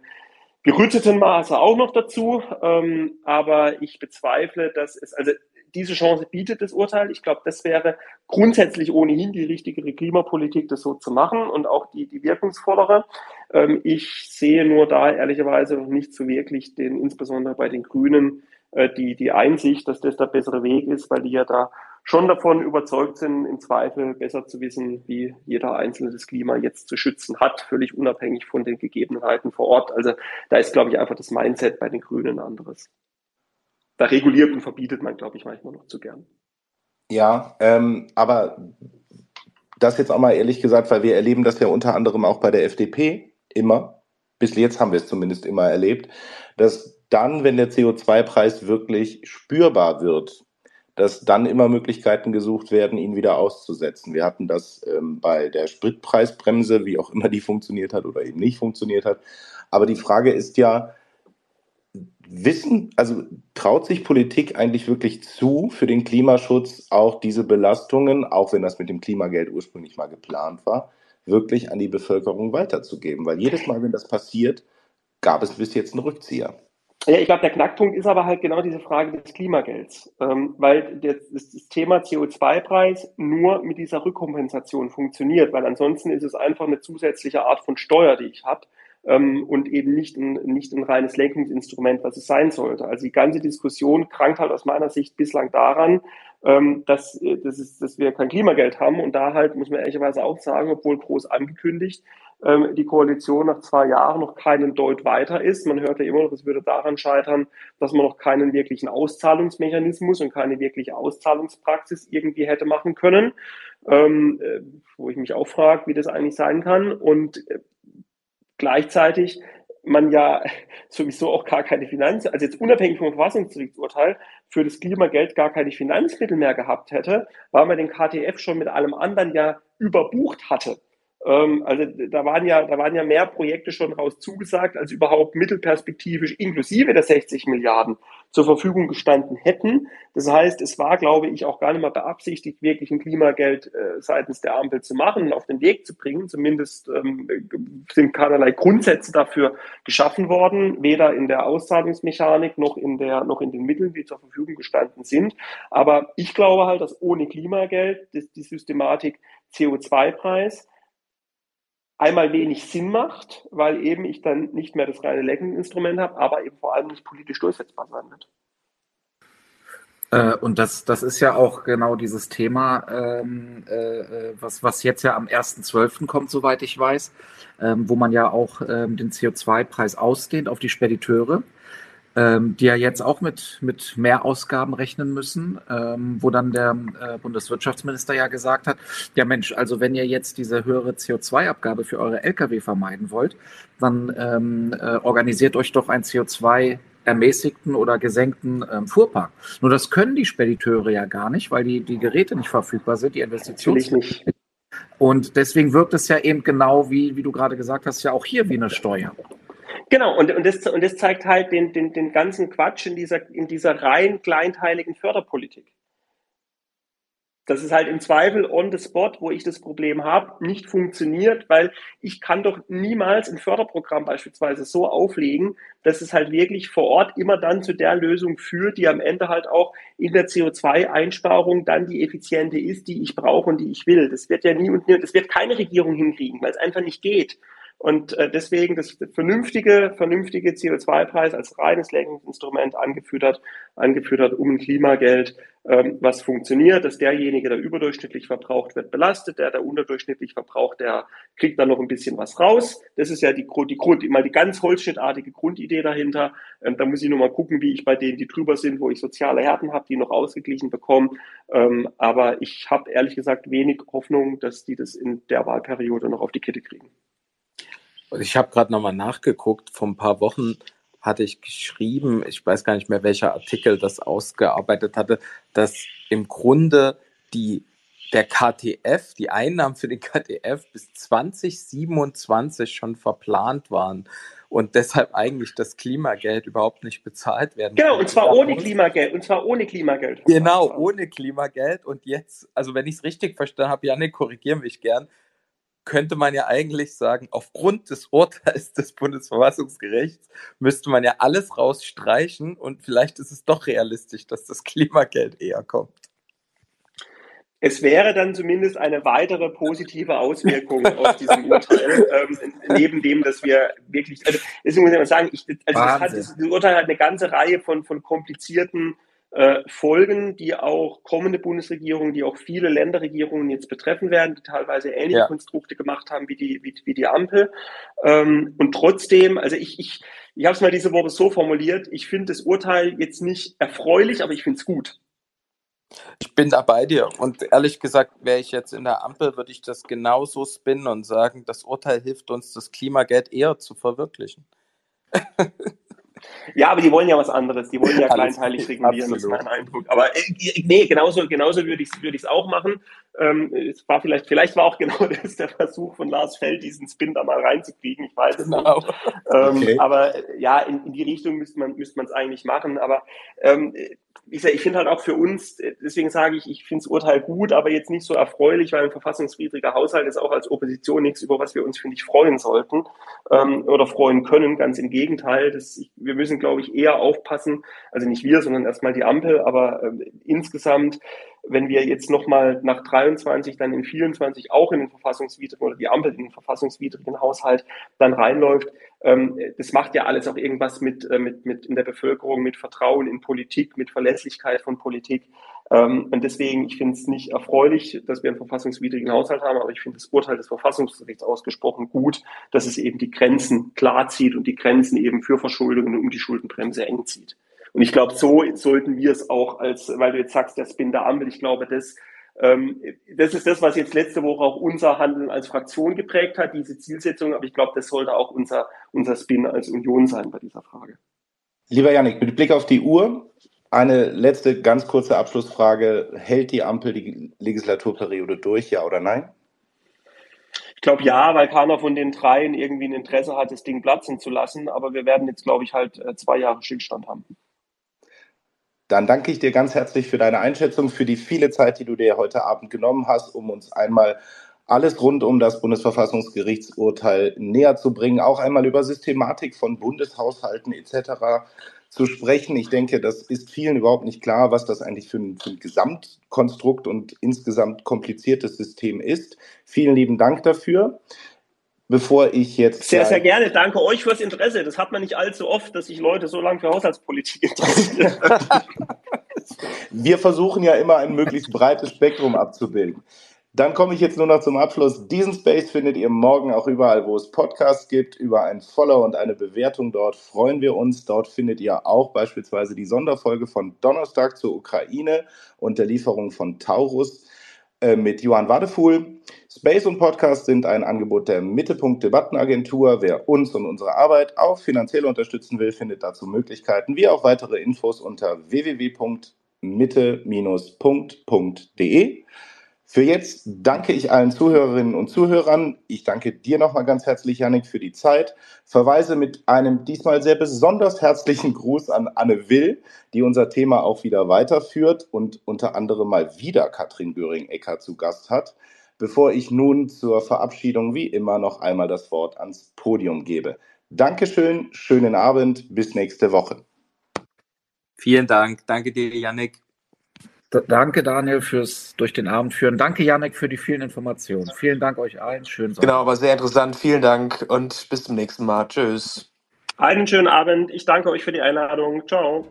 gerütteten Maße auch noch dazu. Ähm, aber ich bezweifle, dass es, also diese Chance bietet das Urteil. Ich glaube, das wäre grundsätzlich ohnehin die richtigere Klimapolitik, das so zu machen und auch die, die wirkungsvollere. Ähm, ich sehe nur da ehrlicherweise noch nicht so wirklich den, insbesondere bei den Grünen, äh, die, die Einsicht, dass das der bessere Weg ist, weil die ja da schon davon überzeugt sind, im Zweifel besser zu wissen, wie jeder Einzelne das Klima jetzt zu schützen hat, völlig unabhängig von den Gegebenheiten vor Ort. Also da ist, glaube ich, einfach das Mindset bei den Grünen anderes. Da reguliert und verbietet man, glaube ich, manchmal noch zu gern. Ja, ähm, aber das jetzt auch mal ehrlich gesagt, weil wir erleben das ja unter anderem auch bei der FDP immer, bis jetzt haben wir es zumindest immer erlebt, dass dann, wenn der CO2-Preis wirklich spürbar wird, dass dann immer Möglichkeiten gesucht werden, ihn wieder auszusetzen. Wir hatten das ähm, bei der Spritpreisbremse, wie auch immer die funktioniert hat oder eben nicht funktioniert hat. Aber die Frage ist ja, wissen, also traut sich Politik eigentlich wirklich zu, für den Klimaschutz auch diese Belastungen, auch wenn das mit dem Klimageld ursprünglich mal geplant war, wirklich an die Bevölkerung weiterzugeben? Weil jedes Mal, wenn das passiert, gab es bis jetzt einen Rückzieher. Ja, ich glaube, der Knackpunkt ist aber halt genau diese Frage des Klimagelds, ähm, weil das, das Thema CO2-Preis nur mit dieser Rückkompensation funktioniert, weil ansonsten ist es einfach eine zusätzliche Art von Steuer, die ich habe ähm, und eben nicht ein, nicht ein reines Lenkungsinstrument, was es sein sollte. Also die ganze Diskussion krankt halt aus meiner Sicht bislang daran, ähm, dass, dass, es, dass wir kein Klimageld haben und da halt, muss man ehrlicherweise auch sagen, obwohl groß angekündigt, ähm, die Koalition nach zwei Jahren noch keinen Deut weiter ist. Man hört ja immer noch, es würde daran scheitern, dass man noch keinen wirklichen Auszahlungsmechanismus und keine wirkliche Auszahlungspraxis irgendwie hätte machen können, ähm, äh, wo ich mich auch frage, wie das eigentlich sein kann. Und äh, gleichzeitig man ja sowieso auch gar keine Finanz, also jetzt unabhängig vom Verfassungsgerichtsurteil, für das Klimageld gar keine Finanzmittel mehr gehabt hätte, weil man den KTF schon mit allem anderen ja überbucht hatte. Ähm, also da waren ja, da waren ja mehr Projekte schon raus zugesagt, als überhaupt mittelperspektivisch inklusive der 60 Milliarden zur Verfügung gestanden hätten. Das heißt, es war, glaube ich, auch gar nicht mal beabsichtigt, wirklich ein Klimageld äh, seitens der Ampel zu machen und auf den Weg zu bringen. Zumindest ähm, sind keinerlei Grundsätze dafür geschaffen worden, weder in der Auszahlungsmechanik noch in der, noch in den Mitteln, die zur Verfügung gestanden sind. Aber ich glaube halt, dass ohne Klimageld das, die Systematik CO2-Preis einmal wenig Sinn macht, weil eben ich dann nicht mehr das reine Lenkinstrument habe, aber eben vor allem nicht politisch durchsetzbar sein wird. Äh, und das, das ist ja auch genau dieses Thema, ähm, äh, was, was jetzt ja am 1.12. kommt, soweit ich weiß, ähm, wo man ja auch ähm, den CO2-Preis ausdehnt auf die Spediteure ähm, die ja jetzt auch mit, mit Mehrausgaben rechnen müssen, ähm, wo dann der äh, Bundeswirtschaftsminister ja gesagt hat, ja Mensch, also wenn ihr jetzt diese höhere CO2-Abgabe für eure Lkw vermeiden wollt, dann ähm, äh, organisiert euch doch ein CO2 ermäßigten oder gesenkten ähm, Fuhrpark. Nur das können die Spediteure ja gar nicht, weil die, die Geräte nicht verfügbar sind, die Investitions nicht. Und deswegen wirkt es ja eben genau, wie, wie du gerade gesagt hast, ja auch hier wie eine Steuer. Genau, und, und, das, und das zeigt halt den, den, den ganzen Quatsch in dieser, in dieser rein kleinteiligen Förderpolitik. Das ist halt im Zweifel on the spot, wo ich das Problem habe, nicht funktioniert, weil ich kann doch niemals ein Förderprogramm beispielsweise so auflegen, dass es halt wirklich vor Ort immer dann zu der Lösung führt, die am Ende halt auch in der CO2-Einsparung dann die effiziente ist, die ich brauche und die ich will. Das wird ja nie und nie, das wird keine Regierung hinkriegen, weil es einfach nicht geht. Und äh, deswegen das vernünftige, vernünftige CO2-Preis als reines Lenkungsinstrument angeführt hat, angeführt hat, um ein Klimageld, ähm, was funktioniert, dass derjenige, der überdurchschnittlich verbraucht, wird belastet, der, der unterdurchschnittlich verbraucht, der kriegt dann noch ein bisschen was raus. Das ist ja die, die Grund, mal die ganz holzschnittartige Grundidee dahinter. Ähm, da muss ich nur mal gucken, wie ich bei denen, die drüber sind, wo ich soziale Härten habe, die noch ausgeglichen bekommen. Ähm, aber ich habe ehrlich gesagt wenig Hoffnung, dass die das in der Wahlperiode noch auf die Kette kriegen. Ich habe gerade nochmal nachgeguckt, vor ein paar Wochen hatte ich geschrieben, ich weiß gar nicht mehr, welcher Artikel das ausgearbeitet hatte, dass im Grunde die, der KTF, die Einnahmen für den KTF bis 2027 schon verplant waren und deshalb eigentlich das Klimageld überhaupt nicht bezahlt werden Genau, kann. und zwar ohne Klimageld, und zwar ohne Klimageld. Genau, ohne Klimageld und jetzt, also wenn ich es richtig verstanden habe, Janik, korrigieren mich gern, könnte man ja eigentlich sagen, aufgrund des Urteils des Bundesverfassungsgerichts müsste man ja alles rausstreichen und vielleicht ist es doch realistisch, dass das Klimageld eher kommt. Es wäre dann zumindest eine weitere positive Auswirkung aus diesem Urteil, ähm, neben dem, dass wir wirklich, also deswegen muss ich mal sagen, ich, also das, hat, das Urteil hat eine ganze Reihe von, von komplizierten äh, Folgen, die auch kommende Bundesregierungen, die auch viele Länderregierungen jetzt betreffen werden, die teilweise ähnliche ja. Konstrukte gemacht haben wie die, wie, wie die Ampel. Ähm, und trotzdem, also ich, ich, ich habe es mal diese Woche so formuliert, ich finde das Urteil jetzt nicht erfreulich, aber ich finde es gut. Ich bin da bei dir. Und ehrlich gesagt, wäre ich jetzt in der Ampel, würde ich das genauso spinnen und sagen, das Urteil hilft uns, das Klimageld eher zu verwirklichen. Ja, aber die wollen ja was anderes. Die wollen ja kleinteilig regulieren, ist mein Eindruck. Aber äh, nee, genauso, genauso würde ich es würd auch machen. Ähm, es war vielleicht, vielleicht war auch genau das der Versuch von Lars Feld, diesen Spin da mal reinzukriegen. Ich weiß es genau. nicht. Ähm, okay. Aber äh, ja, in, in, die Richtung müsste man müsste es eigentlich machen. Aber ähm, ich, ich finde halt auch für uns, äh, deswegen sage ich, ich finde das Urteil gut, aber jetzt nicht so erfreulich, weil ein verfassungswidriger Haushalt ist auch als Opposition nichts, über was wir uns, finde ich, freuen sollten ähm, oder freuen können. Ganz im Gegenteil. Das, wir müssen, glaube ich, eher aufpassen, also nicht wir, sondern erstmal die Ampel, aber äh, insgesamt wenn wir jetzt nochmal nach 23, dann in 24 auch in den verfassungswidrigen oder die Ampel in den verfassungswidrigen Haushalt dann reinläuft, ähm, das macht ja alles auch irgendwas mit, äh, mit, mit in der Bevölkerung, mit Vertrauen in Politik, mit Verlässlichkeit von Politik. Ähm, und deswegen, ich finde es nicht erfreulich, dass wir einen verfassungswidrigen Haushalt haben, aber ich finde das Urteil des Verfassungsgerichts ausgesprochen gut, dass es eben die Grenzen klar zieht und die Grenzen eben für Verschuldungen um die Schuldenbremse eng zieht. Und ich glaube, so sollten wir es auch als, weil du jetzt sagst, der Spin der Ampel, ich glaube, das, ähm, das ist das, was jetzt letzte Woche auch unser Handeln als Fraktion geprägt hat, diese Zielsetzung. Aber ich glaube, das sollte auch unser, unser Spin als Union sein bei dieser Frage. Lieber Janik, mit Blick auf die Uhr, eine letzte ganz kurze Abschlussfrage. Hält die Ampel die Legislaturperiode durch, ja oder nein? Ich glaube ja, weil keiner von den dreien irgendwie ein Interesse hat, das Ding platzen zu lassen. Aber wir werden jetzt, glaube ich, halt äh, zwei Jahre Stillstand haben. Dann danke ich dir ganz herzlich für deine Einschätzung, für die viele Zeit, die du dir heute Abend genommen hast, um uns einmal alles rund um das Bundesverfassungsgerichtsurteil näher zu bringen, auch einmal über Systematik von Bundeshaushalten etc. zu sprechen. Ich denke, das ist vielen überhaupt nicht klar, was das eigentlich für ein, für ein Gesamtkonstrukt und insgesamt kompliziertes System ist. Vielen lieben Dank dafür bevor ich jetzt. Sehr, sehr gerne. Danke euch fürs Interesse. Das hat man nicht allzu oft, dass sich Leute so lange für Haushaltspolitik interessieren. Wir versuchen ja immer ein möglichst breites Spektrum abzubilden. Dann komme ich jetzt nur noch zum Abschluss. Diesen Space findet ihr morgen auch überall, wo es Podcasts gibt. Über ein Follow und eine Bewertung dort freuen wir uns. Dort findet ihr auch beispielsweise die Sonderfolge von Donnerstag zur Ukraine und der Lieferung von Taurus. Äh, mit Johann Wadefuhl. Space und Podcast sind ein Angebot der Mittelpunkt Debattenagentur. Wer uns und unsere Arbeit auch finanziell unterstützen will, findet dazu Möglichkeiten, wie auch weitere Infos unter www.mitte-punkt.de. Für jetzt danke ich allen Zuhörerinnen und Zuhörern. Ich danke dir nochmal ganz herzlich, Janik, für die Zeit. Verweise mit einem diesmal sehr besonders herzlichen Gruß an Anne Will, die unser Thema auch wieder weiterführt und unter anderem mal wieder Katrin Göring-Ecker zu Gast hat. Bevor ich nun zur Verabschiedung wie immer noch einmal das Wort ans Podium gebe. Dankeschön, schönen Abend, bis nächste Woche. Vielen Dank. Danke dir, Janik. Danke, Daniel, fürs durch den Abend führen. Danke, Janek, für die vielen Informationen. Vielen Dank euch allen. Schönen Sonntag. Genau, war sehr interessant. Vielen Dank und bis zum nächsten Mal. Tschüss. Einen schönen Abend. Ich danke euch für die Einladung. Ciao.